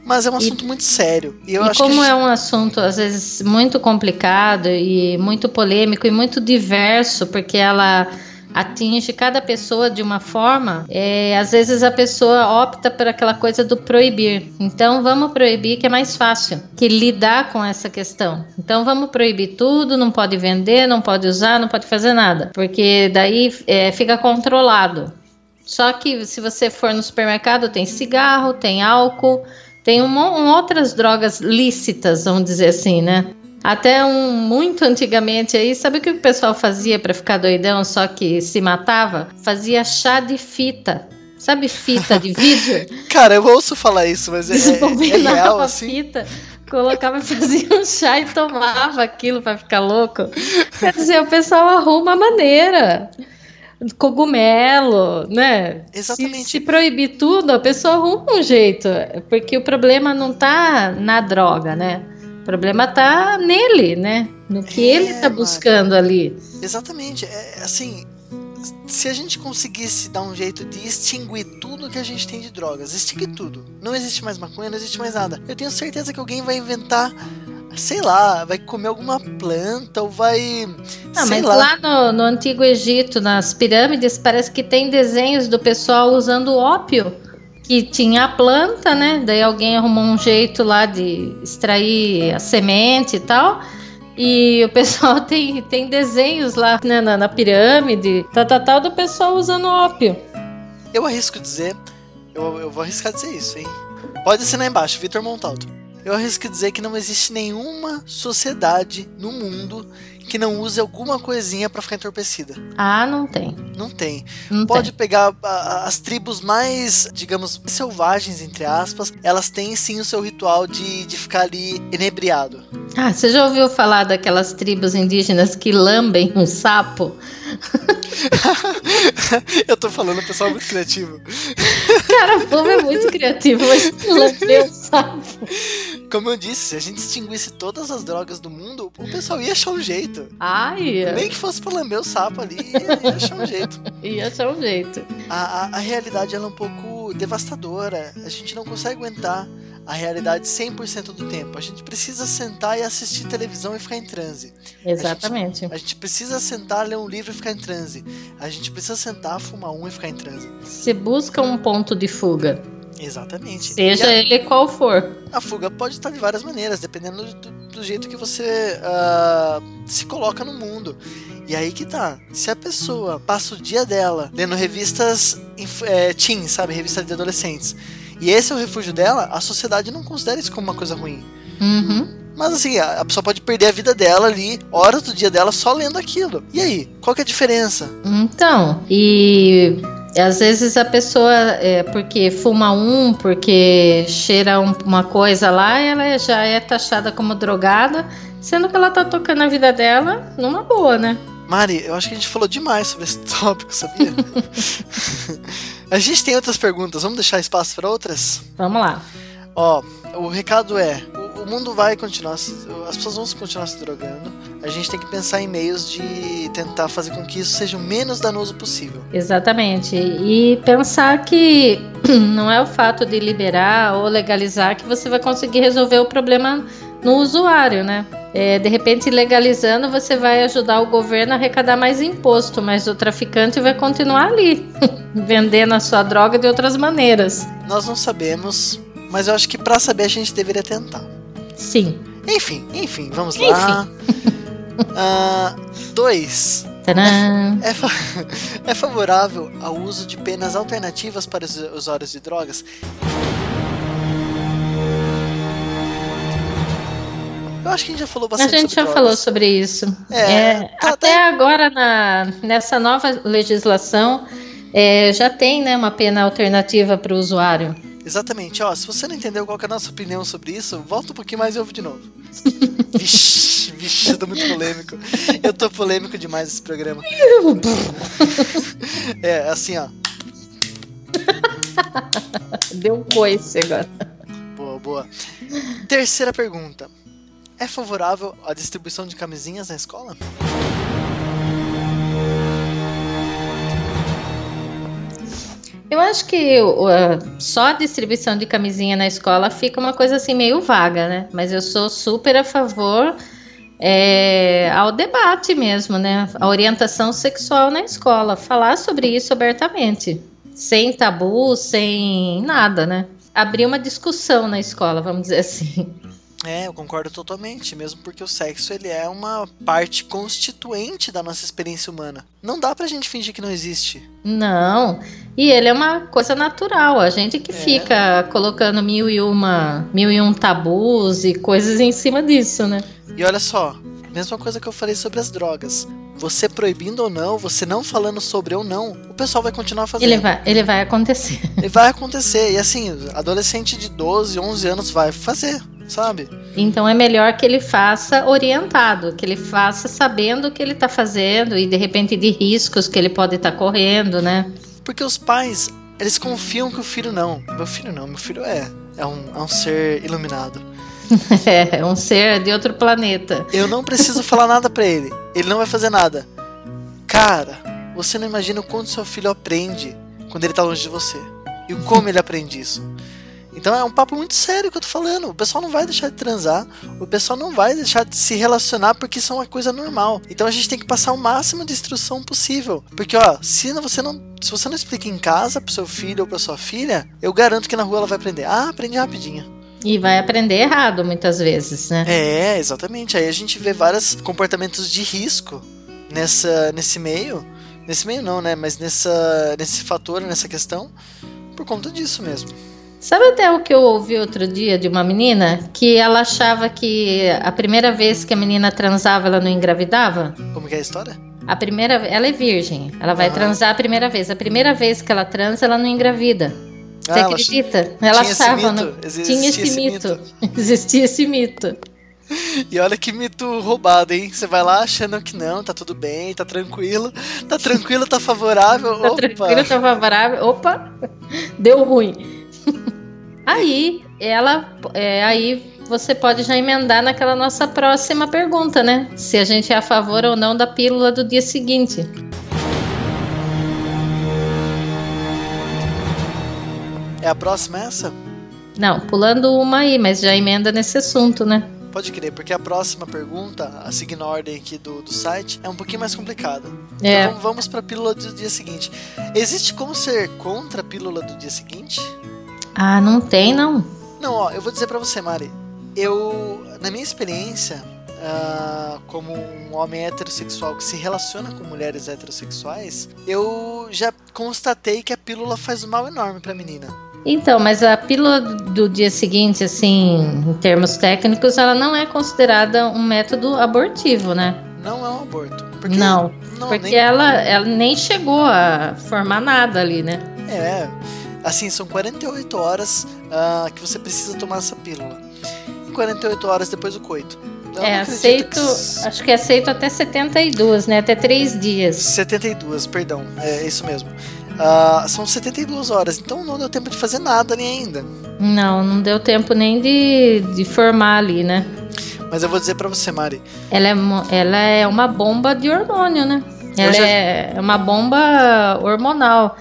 mas é um assunto e, muito sério. E, eu e acho como que é um assunto, às vezes, muito complicado e muito polêmico e muito diverso, porque ela atinge cada pessoa de uma forma, é, às vezes a pessoa opta por aquela coisa do proibir. Então vamos proibir que é mais fácil que lidar com essa questão. Então vamos proibir tudo, não pode vender, não pode usar, não pode fazer nada, porque daí é, fica controlado. Só que se você for no supermercado, tem cigarro, tem álcool, tem um, um, outras drogas lícitas, vamos dizer assim, né? Até um muito antigamente aí, sabe o que o pessoal fazia para ficar doidão, só que se matava? Fazia chá de fita. Sabe fita de vídeo? Cara, eu ouço falar isso, mas é, é, é real assim. fita colocava, fazia um chá e tomava aquilo para ficar louco. Quer dizer, o pessoal arruma a maneira cogumelo, né? Exatamente. Se, se, proibir tudo, a pessoa arruma um jeito, porque o problema não tá na droga, né? O problema tá nele, né? No que é, ele tá buscando mas... ali. Exatamente. É assim, se a gente conseguisse dar um jeito de extinguir tudo que a gente tem de drogas, extinguir tudo. Não existe mais maconha, não existe mais nada. Eu tenho certeza que alguém vai inventar sei lá, vai comer alguma planta ou vai. Ah, mas lá, lá no, no, Antigo Egito, nas pirâmides, parece que tem desenhos do pessoal usando ópio. Que tinha a planta, né? Daí alguém arrumou um jeito lá de extrair a semente e tal. E o pessoal tem, tem desenhos lá né, na, na pirâmide, tal, tal, tal, do pessoal usando ópio. Eu arrisco dizer, eu, eu vou arriscar dizer isso, hein? Pode assinar embaixo, Vitor Montalto. Eu arrisco dizer que não existe nenhuma sociedade no mundo que não use alguma coisinha para ficar entorpecida. Ah, não tem. Não tem. Não Pode tem. pegar a- as tribos mais, digamos, selvagens, entre aspas, elas têm sim o seu ritual de, de ficar ali inebriado. Ah, você já ouviu falar daquelas tribos indígenas que lambem um sapo? Eu tô falando, o pessoal é muito criativo. Cara, o povo é muito criativo, mas lamber um sapo. Como eu disse, se a gente extinguisse todas as drogas do mundo, o pessoal ia achar um jeito. Ai, Nem que fosse pra lamber o sapo ali, ia, ia achar um jeito. ia achar um jeito. A, a, a realidade ela é um pouco devastadora. A gente não consegue aguentar a realidade 100% do tempo. A gente precisa sentar e assistir televisão e ficar em transe. Exatamente. A gente precisa sentar, ler um livro e ficar em transe. A gente precisa sentar, fumar um e ficar em transe. Você busca um ponto de fuga, Exatamente. seja E ele qual for. a, a fuga pode estar de várias maneiras, dependendo do, do jeito que você ah, se coloca no mundo. E aí que tá. Se a pessoa passa o dia dela lendo revistas é, teen, sabe? Revistas de adolescentes. E esse é o refúgio dela, a sociedade não considera isso como uma coisa ruim. Uhum. Mas assim, a pessoa pode perder a vida dela ali, horas do dia dela só lendo aquilo. E aí? Qual que é a diferença? Então, e às vezes a pessoa, é, porque fuma um, porque cheira um- uma coisa lá, ela já é taxada como drogada, sendo que ela tá tocando a vida dela numa boa, né? Mari, eu acho que a gente falou demais sobre esse tópico, sabia? a gente tem outras perguntas, vamos deixar espaço para outras? Vamos lá. Ó, o recado é: o, o mundo vai continuar, se- as pessoas vão continuar se drogando. A gente tem que pensar em meios de tentar fazer com que isso seja o menos danoso possível. Exatamente. E pensar que não é o fato de liberar ou legalizar que você vai conseguir resolver o problema no usuário, né? É, de repente, legalizando, você vai ajudar o governo a arrecadar mais imposto, mas o traficante vai continuar ali, vendendo a sua droga de outras maneiras. Nós não sabemos, mas eu acho que para saber a gente deveria tentar. Sim. Enfim, enfim, vamos lá. Ah, dois. É, fa- é favorável ao uso de penas alternativas para os usuários de drogas? Eu acho que a gente já falou A bastante gente sobre já drogas. falou sobre isso. É, É, tá- até tá- agora, na, nessa nova legislação, é, já tem né, uma pena alternativa para o usuário. Exatamente, ó, se você não entendeu qual é a nossa opinião sobre isso, volta um pouquinho mais e ouve de novo. vixe, vixe, eu tô muito polêmico. Eu tô polêmico demais nesse programa. É, assim, ó. Deu um coice agora. Boa, boa. Terceira pergunta. É favorável à distribuição de camisinhas na escola? Eu acho que a- só a distribuição de camisinha na escola fica uma coisa assim meio vaga, né? Mas eu sou super a favor é, ao debate mesmo, né? A orientação sexual na escola. Falar sobre isso abertamente. Sem tabu, sem nada, né? Abrir uma discussão na escola, vamos dizer assim. É, eu concordo totalmente, mesmo porque o sexo ele é uma parte constituinte da nossa experiência humana. Não dá pra gente fingir que não existe. Não. E ele é uma coisa natural. A gente que É. fica colocando mil e uma, mil e um tabus e coisas em cima disso, né? E olha só, mesma coisa que eu falei sobre as drogas. Você proibindo ou não, você não falando sobre ou não, o pessoal vai continuar fazendo. Ele vai, ele vai acontecer. E vai acontecer. E assim, adolescente de 12, 11 anos vai fazer, sabe? Então é melhor que ele faça orientado, que ele faça sabendo o que ele está fazendo e de repente de riscos que ele pode estar correndo, né? Porque os pais, eles confiam que o filho não. Meu filho não, meu filho é. É um, é um ser iluminado. É um ser de outro planeta. Eu não preciso falar nada pra ele. Ele não vai fazer nada. Cara, você não imagina o quanto seu filho aprende quando ele tá longe de você. E como ele aprende isso. Então é um papo muito sério que eu tô falando. O pessoal não vai deixar de transar. O pessoal não vai deixar de se relacionar porque isso é uma coisa normal. Então a gente tem que passar o máximo de instrução possível. Porque, ó, se você não, se você não explica em casa pro seu filho ou pra sua filha, eu garanto que na rua ela vai aprender. Ah, aprende rapidinho. E vai aprender errado muitas vezes, né? É, exatamente. Aí a gente vê vários comportamentos de risco nessa, nesse meio Nesse meio não, né? Mas nessa, nesse fator, nessa questão, por conta disso mesmo. Sabe até o que eu ouvi outro dia de uma menina? Que ela achava que a primeira vez que a menina transava, ela não engravidava? Como que é a história? A primeira, ela é virgem. Ela vai Aham. transar a primeira vez. A primeira vez que ela transa, ela não engravida. Você Ah, acredita? Ela tinha achava. mito? no- Existia Tinha esse esse mito. Existia esse mito. E olha que mito roubado, hein? Você vai lá achando que não, tá tudo bem, tá tranquilo. Tá tranquilo, tá favorável. Tá Opa! tranquilo, tá favorável. Opa, deu ruim. aí, ela. é, aí você pode já emendar naquela nossa próxima pergunta, né? Se a gente é a favor ou não da pílula do dia seguinte. É a próxima essa? Não, pulando uma aí, mas já emenda nesse assunto, né? Pode crer, porque a próxima pergunta, a seguindo a ordem aqui do, do site, é um pouquinho mais complicada. É. Então vamos, vamos pra pílula do dia seguinte. Existe como ser contra a pílula do dia seguinte? Ah, não tem, não. Não, ó, eu vou dizer pra você, Mari. Eu, na minha experiência, ah, como um homem heterossexual que se relaciona com mulheres heterossexuais, eu já constatei que a pílula faz um mal enorme pra menina. Então, mas a pílula do dia seguinte, assim, em termos técnicos, ela não é considerada um método abortivo, né? Não é um aborto. Porque, não, não porque nem- ela, ela nem chegou a formar nada ali, né? É, assim, são 48 horas ah, que você precisa tomar essa pílula. E 48 horas depois do coito. Eu é aceito, que acho que é aceito até 72, né? Até 3 dias. 72, perdão, é isso mesmo. Ah, são 72 horas, então não deu tempo de fazer nada nem ainda. Não, não deu tempo nem de, de formar ali, né? Mas eu vou dizer pra você, Mari, Ela é, ela é uma bomba de hormônio, né? Ela já- é uma bomba hormonal.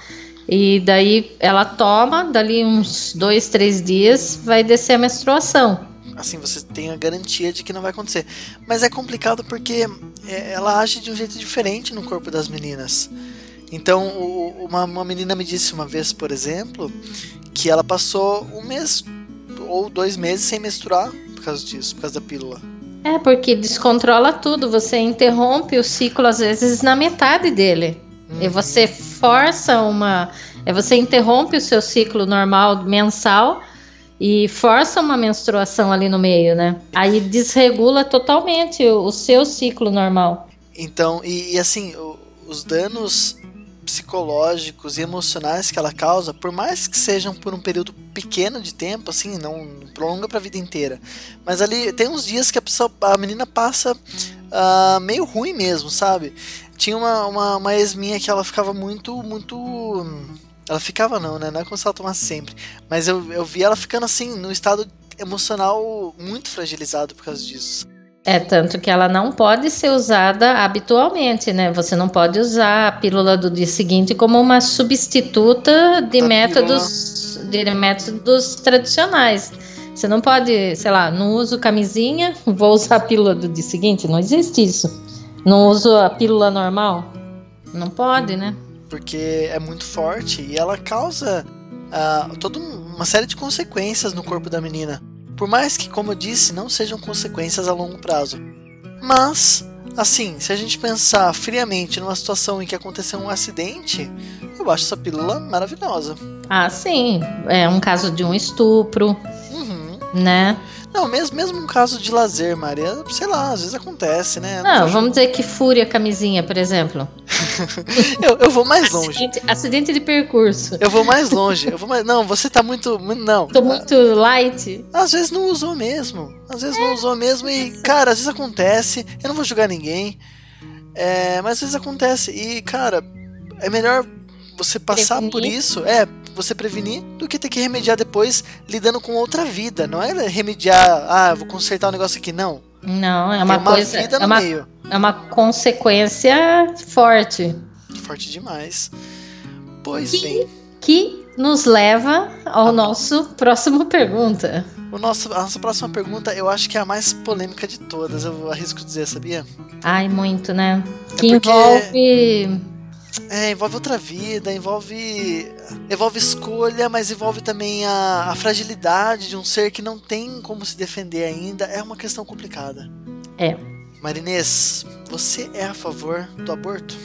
E daí ela toma, dali uns dois, três dias, vai descer a menstruação. assim, você tem a garantia de que não vai acontecer. Mas é complicado porque é, ela age de um jeito diferente no corpo das meninas. Então, uma, uma menina me disse uma vez, por exemplo, que ela passou um mês ou dois meses sem menstruar por causa disso, por causa da pílula. É, porque descontrola tudo. Você interrompe o ciclo, às vezes, na metade dele. E você força uma. É, você interrompe o seu ciclo normal mensal e força uma menstruação ali no meio, né? Aí desregula totalmente o, o seu ciclo normal. Então, e, e assim, o- os danos psicológicos e emocionais que ela causa, por mais que sejam por um período pequeno de tempo, assim, não prolonga pra vida inteira. Mas ali tem uns dias que a pessoa, a menina passa ah, meio ruim mesmo, sabe? Tinha uma, uma, uma ex minha que ela ficava muito, muito. Ela ficava não, né? Não é como se ela tomasse sempre. Mas eu, eu vi ela ficando assim, num estado emocional muito fragilizado por causa disso. É tanto que ela não pode ser usada habitualmente, né? Você não pode usar a pílula do dia seguinte como uma substituta de Da métodos de métodos tradicionais. Você não pode, sei lá, não uso camisinha, vou usar a pílula do dia seguinte. Não existe isso. Não uso a pílula normal. Não pode, né? porque é muito forte e ela causa ah, toda um- uma série de consequências no corpo da menina. Por mais que, como eu disse, não sejam consequências a longo prazo. Mas, assim, se a gente pensar friamente numa situação em que aconteceu um acidente, eu acho essa pílula maravilhosa. Ah, sim. É um caso de um estupro, Uhum. né? Não, mesmo, mesmo um caso de lazer, Maria, sei lá, às vezes acontece, né? Não, vamos dizer que fure a camisinha, por exemplo. eu, eu vou mais longe. Acidente, acidente de percurso. Eu vou mais longe. Eu vou mais... Não, você tá muito. Não. Tô muito light. Às vezes não usou mesmo. Às vezes não usou mesmo e, cara, às vezes acontece. Eu não vou julgar ninguém. É, mas às vezes acontece. E, cara, é melhor você passar Prevenir. por isso. É, você prevenir do que ter que remediar depois lidando com outra vida. Não é remediar, ah, vou consertar um negócio aqui. Não. Não, é uma, uma coisa. vida É no uma, meio. é uma consequência forte. Forte demais. Pois Que- bem. Que nos leva ao nosso próximo pergunta. O nosso, a nossa próxima pergunta eu acho que é a mais polêmica de todas. Eu arrisco dizer, sabia? Ai, muito, né? Que porque- envolve. É, envolve outra vida, envolve envolve escolha, mas envolve também a, a, fragilidade de um ser que não tem como se defender ainda. É uma questão complicada. É. Marinês, você é a favor do aborto?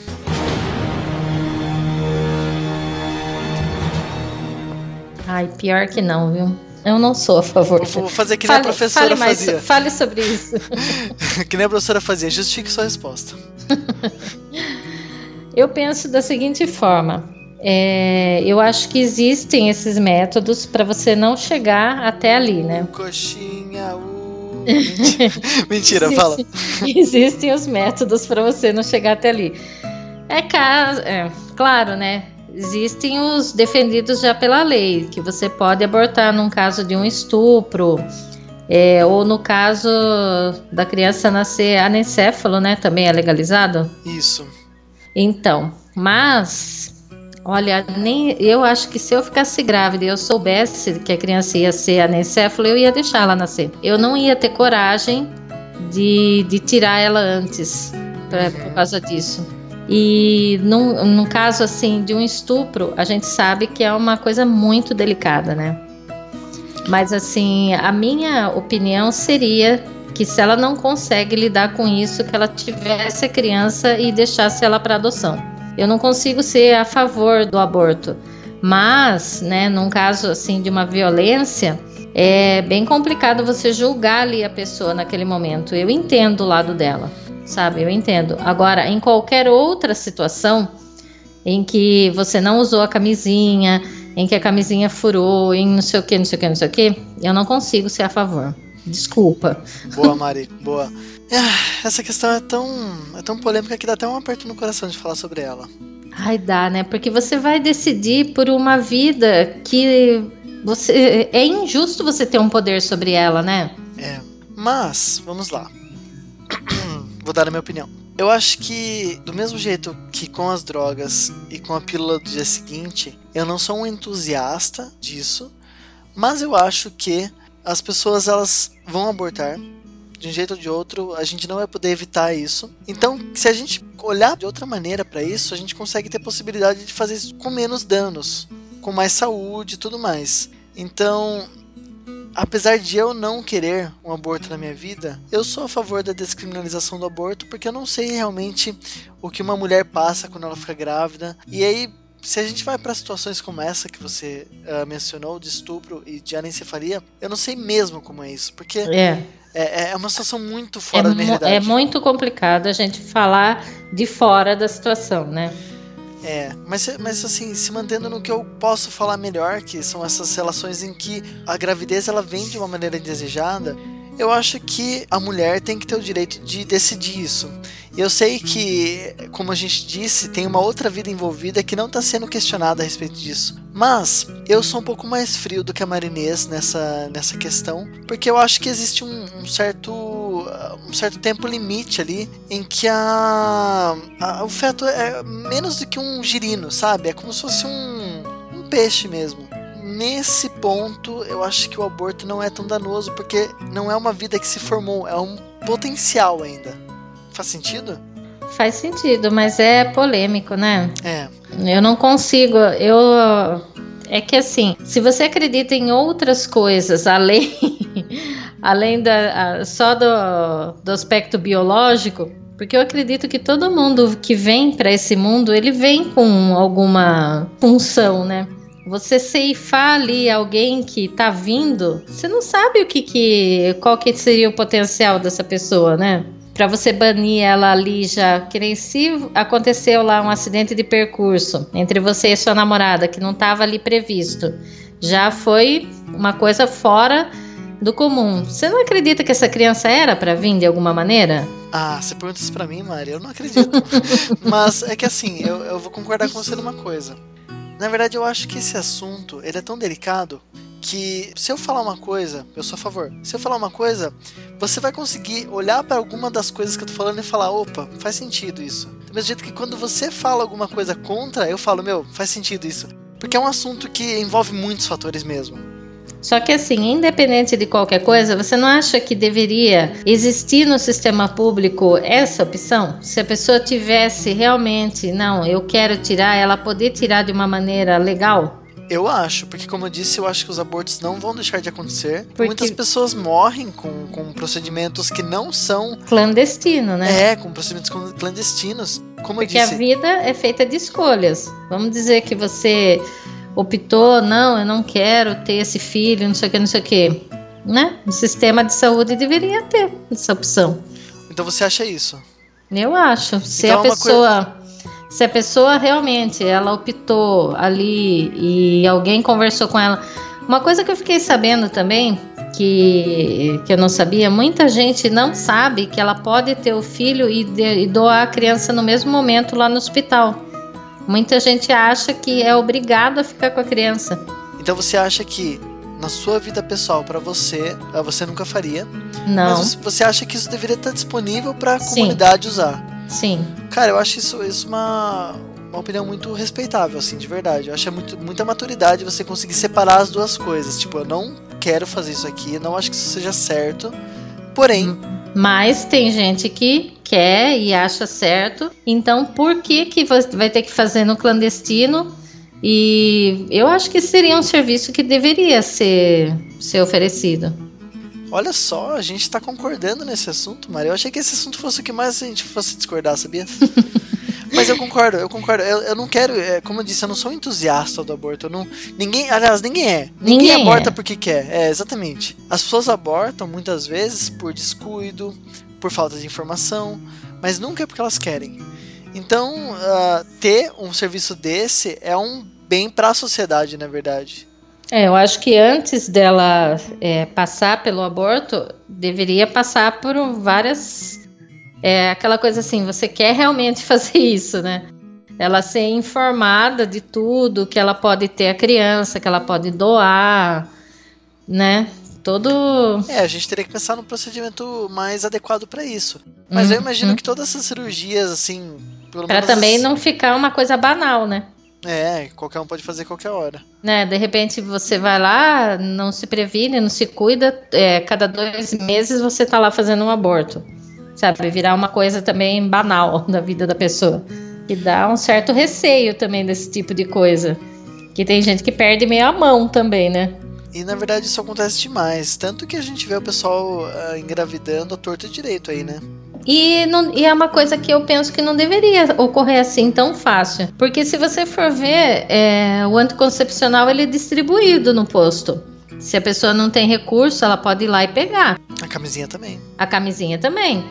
Ai, pior que não, viu? Eu não sou a favor. Vou fazer que nem fale, a professora fale mais, fazia. Fale sobre isso. que nem a professora fazia. Justifique sua resposta. eu penso da seguinte forma. É, eu acho que existem esses métodos para você não chegar até ali, né? Coxinha, uh... Mentira, fala. Existem os métodos para você não chegar até ali. É, caso, é claro, né? Existem os defendidos já pela lei, que você pode abortar num caso de um estupro, é, ou no caso da criança nascer anencéfalo, né? Também é legalizado? Isso. Então, mas Olha, nem eu acho que se eu ficasse grávida e eu soubesse que a criança ia ser anencéfalo, eu ia deixar ela nascer. Eu não ia ter coragem de, de tirar ela antes pra, por causa disso. E num, num caso assim de um estupro, a gente sabe que é uma coisa muito delicada, né? Mas assim, a minha opinião seria que se ela não consegue lidar com isso, que ela tivesse a criança e deixasse ela para adoção. Eu não consigo ser a favor do aborto, mas, né, num caso assim de uma violência, é bem complicado você julgar ali a pessoa naquele momento. Eu entendo o lado dela, sabe? Eu entendo. Agora, em qualquer outra situação em que você não usou a camisinha, em que a camisinha furou, em não sei o que, não sei o que, não sei o que, eu não consigo ser a favor. Desculpa. Boa, Mari, boa. Ah, essa questão é tão, é tão polêmica que dá até um aperto no coração de falar sobre ela. Ai, dá, né? Porque você vai decidir por uma vida que você é injusto você ter um poder sobre ela, né? É. Mas, vamos lá. Vou dar a minha opinião. Eu acho que, do mesmo jeito que com as drogas e com a pílula do dia seguinte, eu não sou um entusiasta disso, mas eu acho que as pessoas elas vão abortar de um jeito ou de outro, a gente não vai poder evitar isso. Então, se a gente olhar de outra maneira para isso, a gente consegue ter possibilidade de fazer isso com menos danos, com mais saúde e tudo mais. Então, apesar de eu não querer um aborto na minha vida, eu sou a favor da descriminalização do aborto porque eu não sei realmente o que uma mulher passa quando ela fica grávida. E aí, se a gente vai para situações como essa que você uh, mencionou, de estupro e de anencefalia, eu não sei mesmo como é isso, porque é. É, é uma situação muito fora é, da minha realidade. É muito complicado a gente falar de fora da situação, né? É, mas, mas assim, se mantendo no que eu posso falar melhor, que são essas relações em que a gravidez ela vem de uma maneira indesejada, eu acho que a mulher tem que ter o direito de decidir isso. E eu sei que, como a gente disse, tem uma outra vida envolvida que não está sendo questionada a respeito disso. Mas eu sou um pouco mais frio do que a Marinês nessa, nessa questão, porque eu acho que existe um, um certo um certo tempo limite ali em que a, a, o feto é menos do que um girino, sabe? É como se fosse um, um peixe mesmo nesse ponto, eu acho que o aborto não é tão danoso, porque não é uma vida que se formou, é um potencial ainda. Faz sentido? Faz sentido, mas é polêmico, né? É. Eu não consigo. Eu. É que assim, se você acredita em outras coisas além, além da, só do, do aspecto biológico, porque eu acredito que todo mundo que vem para esse mundo, ele vem com alguma função, né? Você ceifar ali alguém que tá vindo, você não sabe o que, que qual que seria o potencial dessa pessoa, né? Para você banir ela ali já, que nem se aconteceu lá um acidente de percurso entre você e sua namorada que não estava ali previsto, já foi uma coisa fora do comum. Você não acredita que essa criança era para vir de alguma maneira? Ah, você pergunta isso pra mim, Mari? Eu não acredito. Mas é que assim, eu, eu vou concordar com você numa coisa. Na verdade, eu acho que esse assunto ele é tão delicado que se eu falar uma coisa, eu sou a favor. Se eu falar uma coisa, você vai conseguir olhar para alguma das coisas que eu tô falando e falar, opa, faz sentido isso. Do mesmo jeito que quando você fala alguma coisa contra, eu falo, meu, faz sentido isso. Porque é um assunto que envolve muitos fatores mesmo. Só que assim, independente de qualquer coisa, você não acha que deveria existir no sistema público essa opção? Se a pessoa tivesse realmente, não, eu quero tirar, ela poder tirar de uma maneira legal? Eu acho, porque como eu disse, eu acho que os abortos não vão deixar de acontecer. Porque... Muitas pessoas morrem com, com procedimentos que não são. Clandestino, né? É, com procedimentos clandestinos. Como porque eu disse. a vida é feita de escolhas. Vamos dizer que você optou, não, eu não quero ter esse filho, não sei o que, não sei o que. Né? O sistema de saúde deveria ter essa opção. Então você acha isso? Eu acho. Se Então a é pessoa. Se a pessoa realmente ela optou ali e alguém conversou com ela. Uma coisa que eu fiquei sabendo também, que, que eu não sabia, muita gente não sabe que ela pode ter o filho e, de- e doar a criança no mesmo momento lá no hospital. Muita gente acha que é obrigado a ficar com a criança. Então você acha que na sua vida pessoal, pra você, ah, você nunca faria, Não, mas você acha que isso deveria estar disponível pra Sim. comunidade usar? sim. Cara, eu acho isso, isso uma, uma opinião muito respeitável, assim, de verdade. Eu acho é muito, muita maturidade você conseguir separar as duas coisas. Tipo, eu não quero fazer isso aqui, não acho que isso seja certo. Porém, Mas tem gente que quer e acha certo. Então, por que que você vai ter que fazer no clandestino? E eu acho que seria um serviço que deveria ser, ser oferecido. olha só, a gente tá concordando nesse assunto, Maria. Eu achei que esse assunto fosse o que mais a gente fosse discordar, sabia? Mas eu concordo, eu concordo. Eu, eu não quero, é, como eu disse, eu não sou entusiasta do aborto. Eu não, ninguém, aliás, ninguém é. Ninguém, Ninguém aborta é. porque quer. É, exatamente. As pessoas abortam muitas vezes por descuido, por falta de informação, mas nunca é porque elas querem. Então, ah, ter um serviço desse é um bem para a sociedade, na verdade. É, eu acho que antes dela é, passar pelo aborto, deveria passar por várias. É aquela coisa assim, você quer realmente fazer isso, né? Ela ser informada de tudo, que ela pode ter a criança, que ela pode doar, né? Todo. É, a gente teria que pensar num procedimento mais adequado para isso. Mas eu imagino Uhum. que todas essas cirurgias, assim, pelo Pra menos também não ficar uma coisa banal, né? É, qualquer um pode fazer qualquer hora. né? De repente você vai lá, não se previne, não se cuida, é, cada dois meses você tá lá fazendo um aborto, sabe? Virar uma coisa também banal da vida da pessoa. E dá um certo receio também desse tipo de coisa. Que tem gente que perde meio a mão também, né? E na verdade isso acontece demais. Tanto que a gente vê o pessoal ah, engravidando a torta e direito aí, né? E, não- e é uma coisa que eu penso que não deveria ocorrer assim tão fácil. Porque se você for ver, é, o anticoncepcional ele é distribuído no posto. Se a pessoa não tem recurso, ela pode ir lá e pegar. A camisinha também. A camisinha também.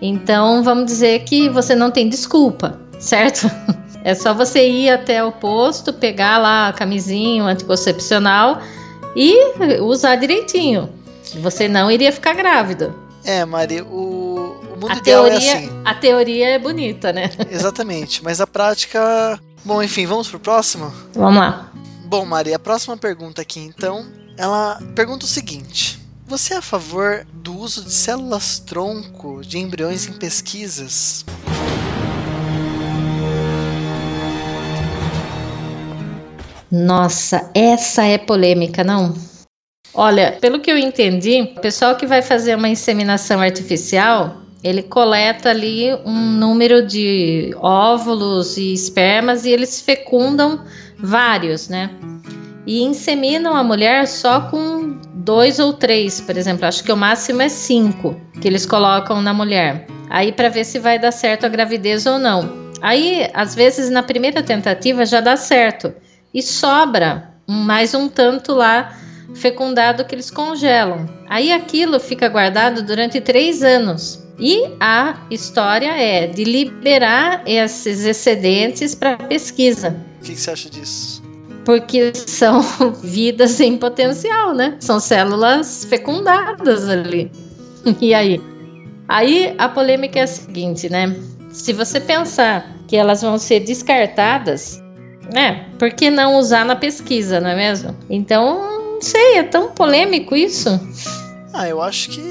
Então, vamos dizer que você não tem desculpa, certo? É só você ir até o posto, pegar lá a camisinha, o anticoncepcional e usar direitinho. Você não iria ficar grávida. É, Mari, o, o mundo A ideal teoria, é assim. a teoria é bonita, né? Exatamente. Mas a prática. Bom, enfim, vamos pro próximo? Vamos lá. Bom, Mari, a próxima pergunta aqui, então, ela pergunta o seguinte: Você é a favor do uso de células tronco de embriões em pesquisas? Nossa, essa é polêmica, não? Olha, pelo que eu entendi, o pessoal que vai fazer uma inseminação artificial, ele coleta ali um número de óvulos e espermas e eles fecundam vários, né? E inseminam a mulher só com dois ou três, por exemplo. Acho que o máximo é cinco que eles colocam na mulher. Aí para ver se vai dar certo a gravidez ou não. Aí, às vezes, na primeira tentativa já dá certo e sobra mais um tanto lá fecundado que eles congelam. Aí aquilo fica guardado durante três anos. E a história é de liberar esses excedentes para pesquisa, O que, que você acha disso? Porque são vidas em potencial, né? São células fecundadas ali. E aí? Aí a polêmica é a seguinte, né? Se você pensar que elas vão ser descartadas, né? Por que não usar na pesquisa, não é mesmo? Então, não sei, é tão polêmico isso. Ah, eu acho que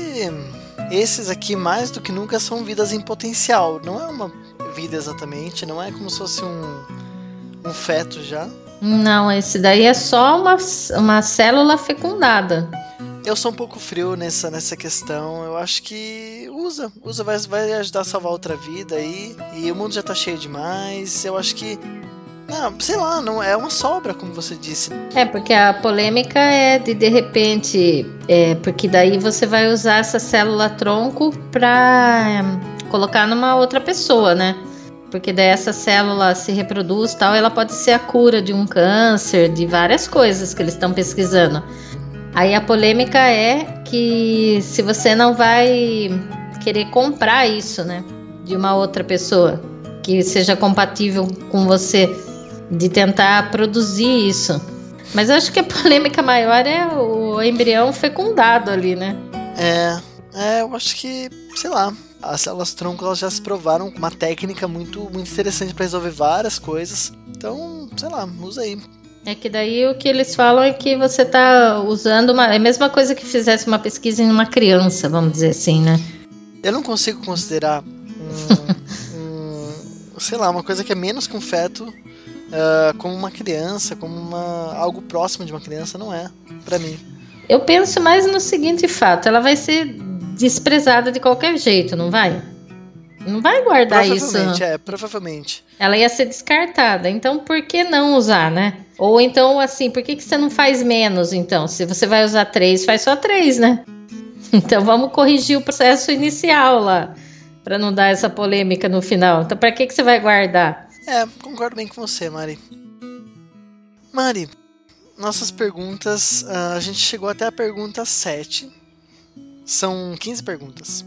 esses aqui, mais do que nunca, são vidas em potencial. Não é uma vida exatamente, não é como se fosse um, um feto já. Não, esse daí é só uma, uma célula fecundada. Eu sou um pouco frio nessa, nessa questão. Eu acho que usa. Usa vai, vai ajudar a salvar outra vida aí. E o mundo já tá cheio demais. Eu acho que. Não, sei lá, não é uma sobra, como você disse. É, porque a polêmica é de de repente, é, porque daí você vai usar essa célula tronco pra é, colocar numa outra pessoa, né? Porque daí essa célula se reproduz tal, ela pode ser a cura de um câncer, de várias coisas que eles estão pesquisando. Aí a polêmica é que se você não vai querer comprar isso, né, de uma outra pessoa que seja compatível com você, de tentar produzir isso. Mas eu acho que a polêmica maior é o embrião fecundado ali, né? É, é, eu acho que, sei lá, as células tronco elas já se provaram uma técnica muito, muito interessante para resolver várias coisas. Então, sei lá, usa aí. É que daí o que eles falam é que você está usando uma. É a mesma coisa que fizesse uma pesquisa em uma criança, vamos dizer assim, né? Eu não consigo considerar sei lá, uma coisa que é menos que um feto uh, como uma criança, como uma, algo próximo de uma criança, não é, para mim. Eu penso mais no seguinte fato: ela vai ser desprezada de qualquer jeito, não vai? Não vai guardar provavelmente, isso. É, provavelmente. Ela ia ser descartada. Então, por que não usar, né? Ou então, assim, por que, que você não faz menos, então? Se você vai usar três, faz só três, né? Então, vamos corrigir o processo inicial lá. para não dar essa polêmica no final. Então, para que, que você vai guardar? É, concordo bem com você, Mari. Mari, nossas perguntas, uh, a gente chegou até a pergunta 7. São 15 perguntas.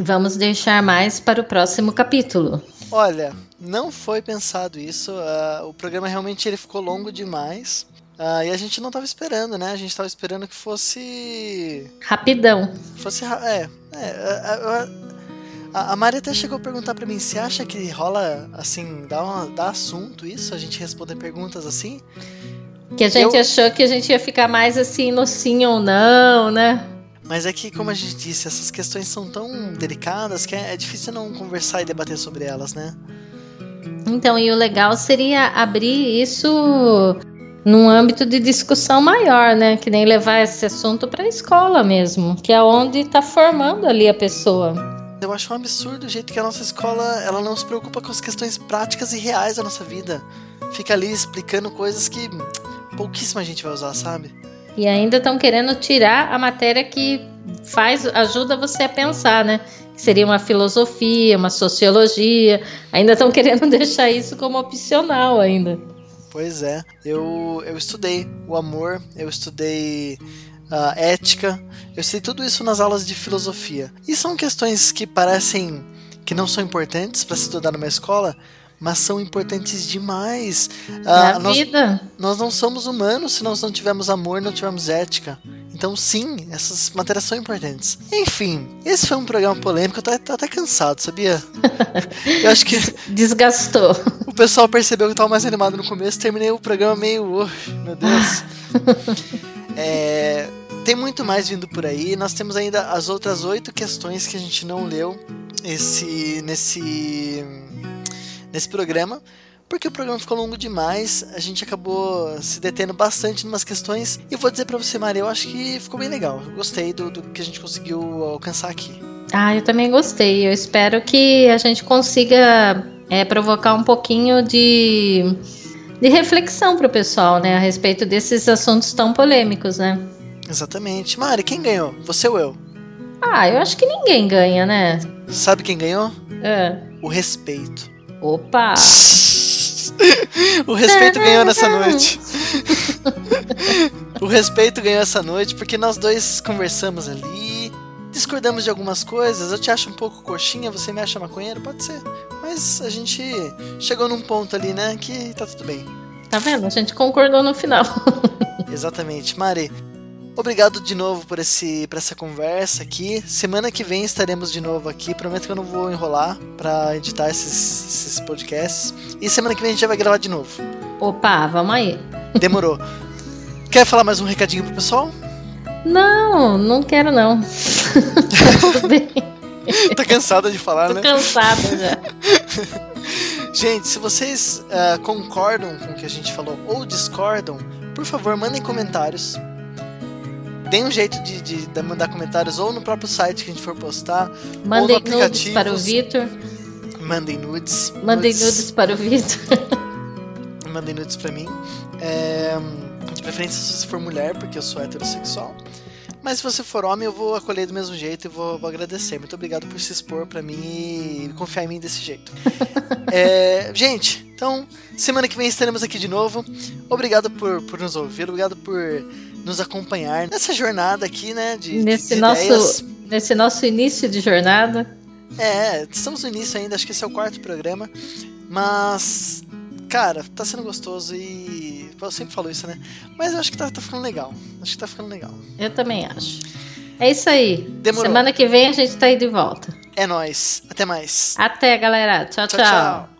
Vamos deixar mais para o próximo capítulo. Olha, não foi pensado isso. Uh, o programa realmente ele ficou longo demais. Uh, e a gente não estava esperando, né? A gente estava esperando que fosse. Rapidão. Fosse. É. é a, a Maria até chegou a perguntar para mim: se acha que rola, assim, dá, uma, dá assunto isso? A gente responder perguntas assim? Que a gente eu... achou que a gente ia ficar mais assim no sim ou não, né? Mas é que, como a gente disse, essas questões são tão delicadas que é, é difícil não conversar e debater sobre elas, né? Então, e o legal seria abrir isso num âmbito de discussão maior, né? Que nem levar esse assunto para a escola mesmo, que é onde está formando ali a pessoa. Eu acho um absurdo o jeito que a nossa escola ela não se preocupa com as questões práticas e reais da nossa vida. Fica ali explicando coisas que pouquíssima gente vai usar, sabe? E ainda estão querendo tirar a matéria que faz ajuda você a pensar, né? Seria uma filosofia, uma sociologia. Ainda estão querendo deixar isso como opcional ainda. Pois é. Eu, eu estudei o amor, eu estudei uh, ética. Eu sei tudo isso nas aulas de filosofia. E são questões que parecem que não são importantes para se estudar numa escola, mas são importantes demais. Na nós, vida. Nós não somos humanos se nós não tivermos amor, não tivermos ética. Então, sim, essas matérias são importantes. Enfim, esse foi um programa polêmico. Eu tô, tô até cansado, sabia? eu acho que. Desgastou. O pessoal percebeu que eu tava mais animado no começo. Terminei o programa meio. Oh, meu Deus. é, tem muito mais vindo por aí. Nós temos ainda as outras oito questões que a gente não leu esse, nesse, nesse programa. Porque o programa ficou longo demais, a gente acabou se detendo bastante em umas questões. E vou dizer para você, Maria, eu acho que ficou bem legal. Eu gostei do, do que a gente conseguiu alcançar aqui. Ah, eu também gostei. Eu espero que a gente consiga é, provocar um pouquinho de, de reflexão para o pessoal, né, a respeito desses assuntos tão polêmicos, né? Exatamente. Mari, quem ganhou? Você ou eu? Ah, eu acho que ninguém ganha, né? Sabe quem ganhou? É. O respeito. Opa! o respeito ganhou nessa noite. o respeito ganhou essa noite porque nós dois conversamos ali, discordamos de algumas coisas. Eu te acho um pouco coxinha, você me acha maconheiro? Pode ser. Mas a gente chegou num ponto ali, né, que tá tudo bem. Tá vendo? A gente concordou no final. Exatamente. Mari, Obrigado de novo por, esse, por essa conversa aqui. Semana que vem estaremos de novo aqui. Prometo que eu não vou enrolar para editar esses, esses podcasts. E semana que vem a gente já vai gravar de novo. Opa, vamos aí. Demorou. Quer falar mais um recadinho pro pessoal? Não, não quero não. Tudo bem. tá cansada de falar, Tô né? Tô cansada já. gente, se vocês uh, concordam com o que a gente falou ou discordam, por favor, mandem comentários tem um jeito de, de, de, mandar comentários ou no próprio site que a gente for postar. Mandem ou no nudes para o Vitor. Mandem nudes. Mandem nudes, nudes para o Vitor. Mandem nudes para mim. É, de preferência se você for mulher, porque eu sou heterossexual. Mas se você for homem, eu vou acolher do mesmo jeito e vou, vou agradecer. Muito obrigado por se expor para mim e confiar em mim desse jeito. é, gente, então, semana que vem estaremos aqui de novo. Obrigado por, por nos ouvir, obrigado por nos acompanhar nessa jornada aqui, né? De, nesse, de nosso, ideias. nesse nosso início de jornada. É, estamos no início ainda, acho que esse é o quarto programa. Mas, cara, tá sendo gostoso e. Eu sempre falo isso, né? Mas eu acho que tá, tá ficando legal. Acho que tá ficando legal. Eu também acho. É isso aí. Demorou. Semana que vem a gente tá aí de volta. É nóis. Até mais. Até, galera. tchau. tchau. tchau. tchau.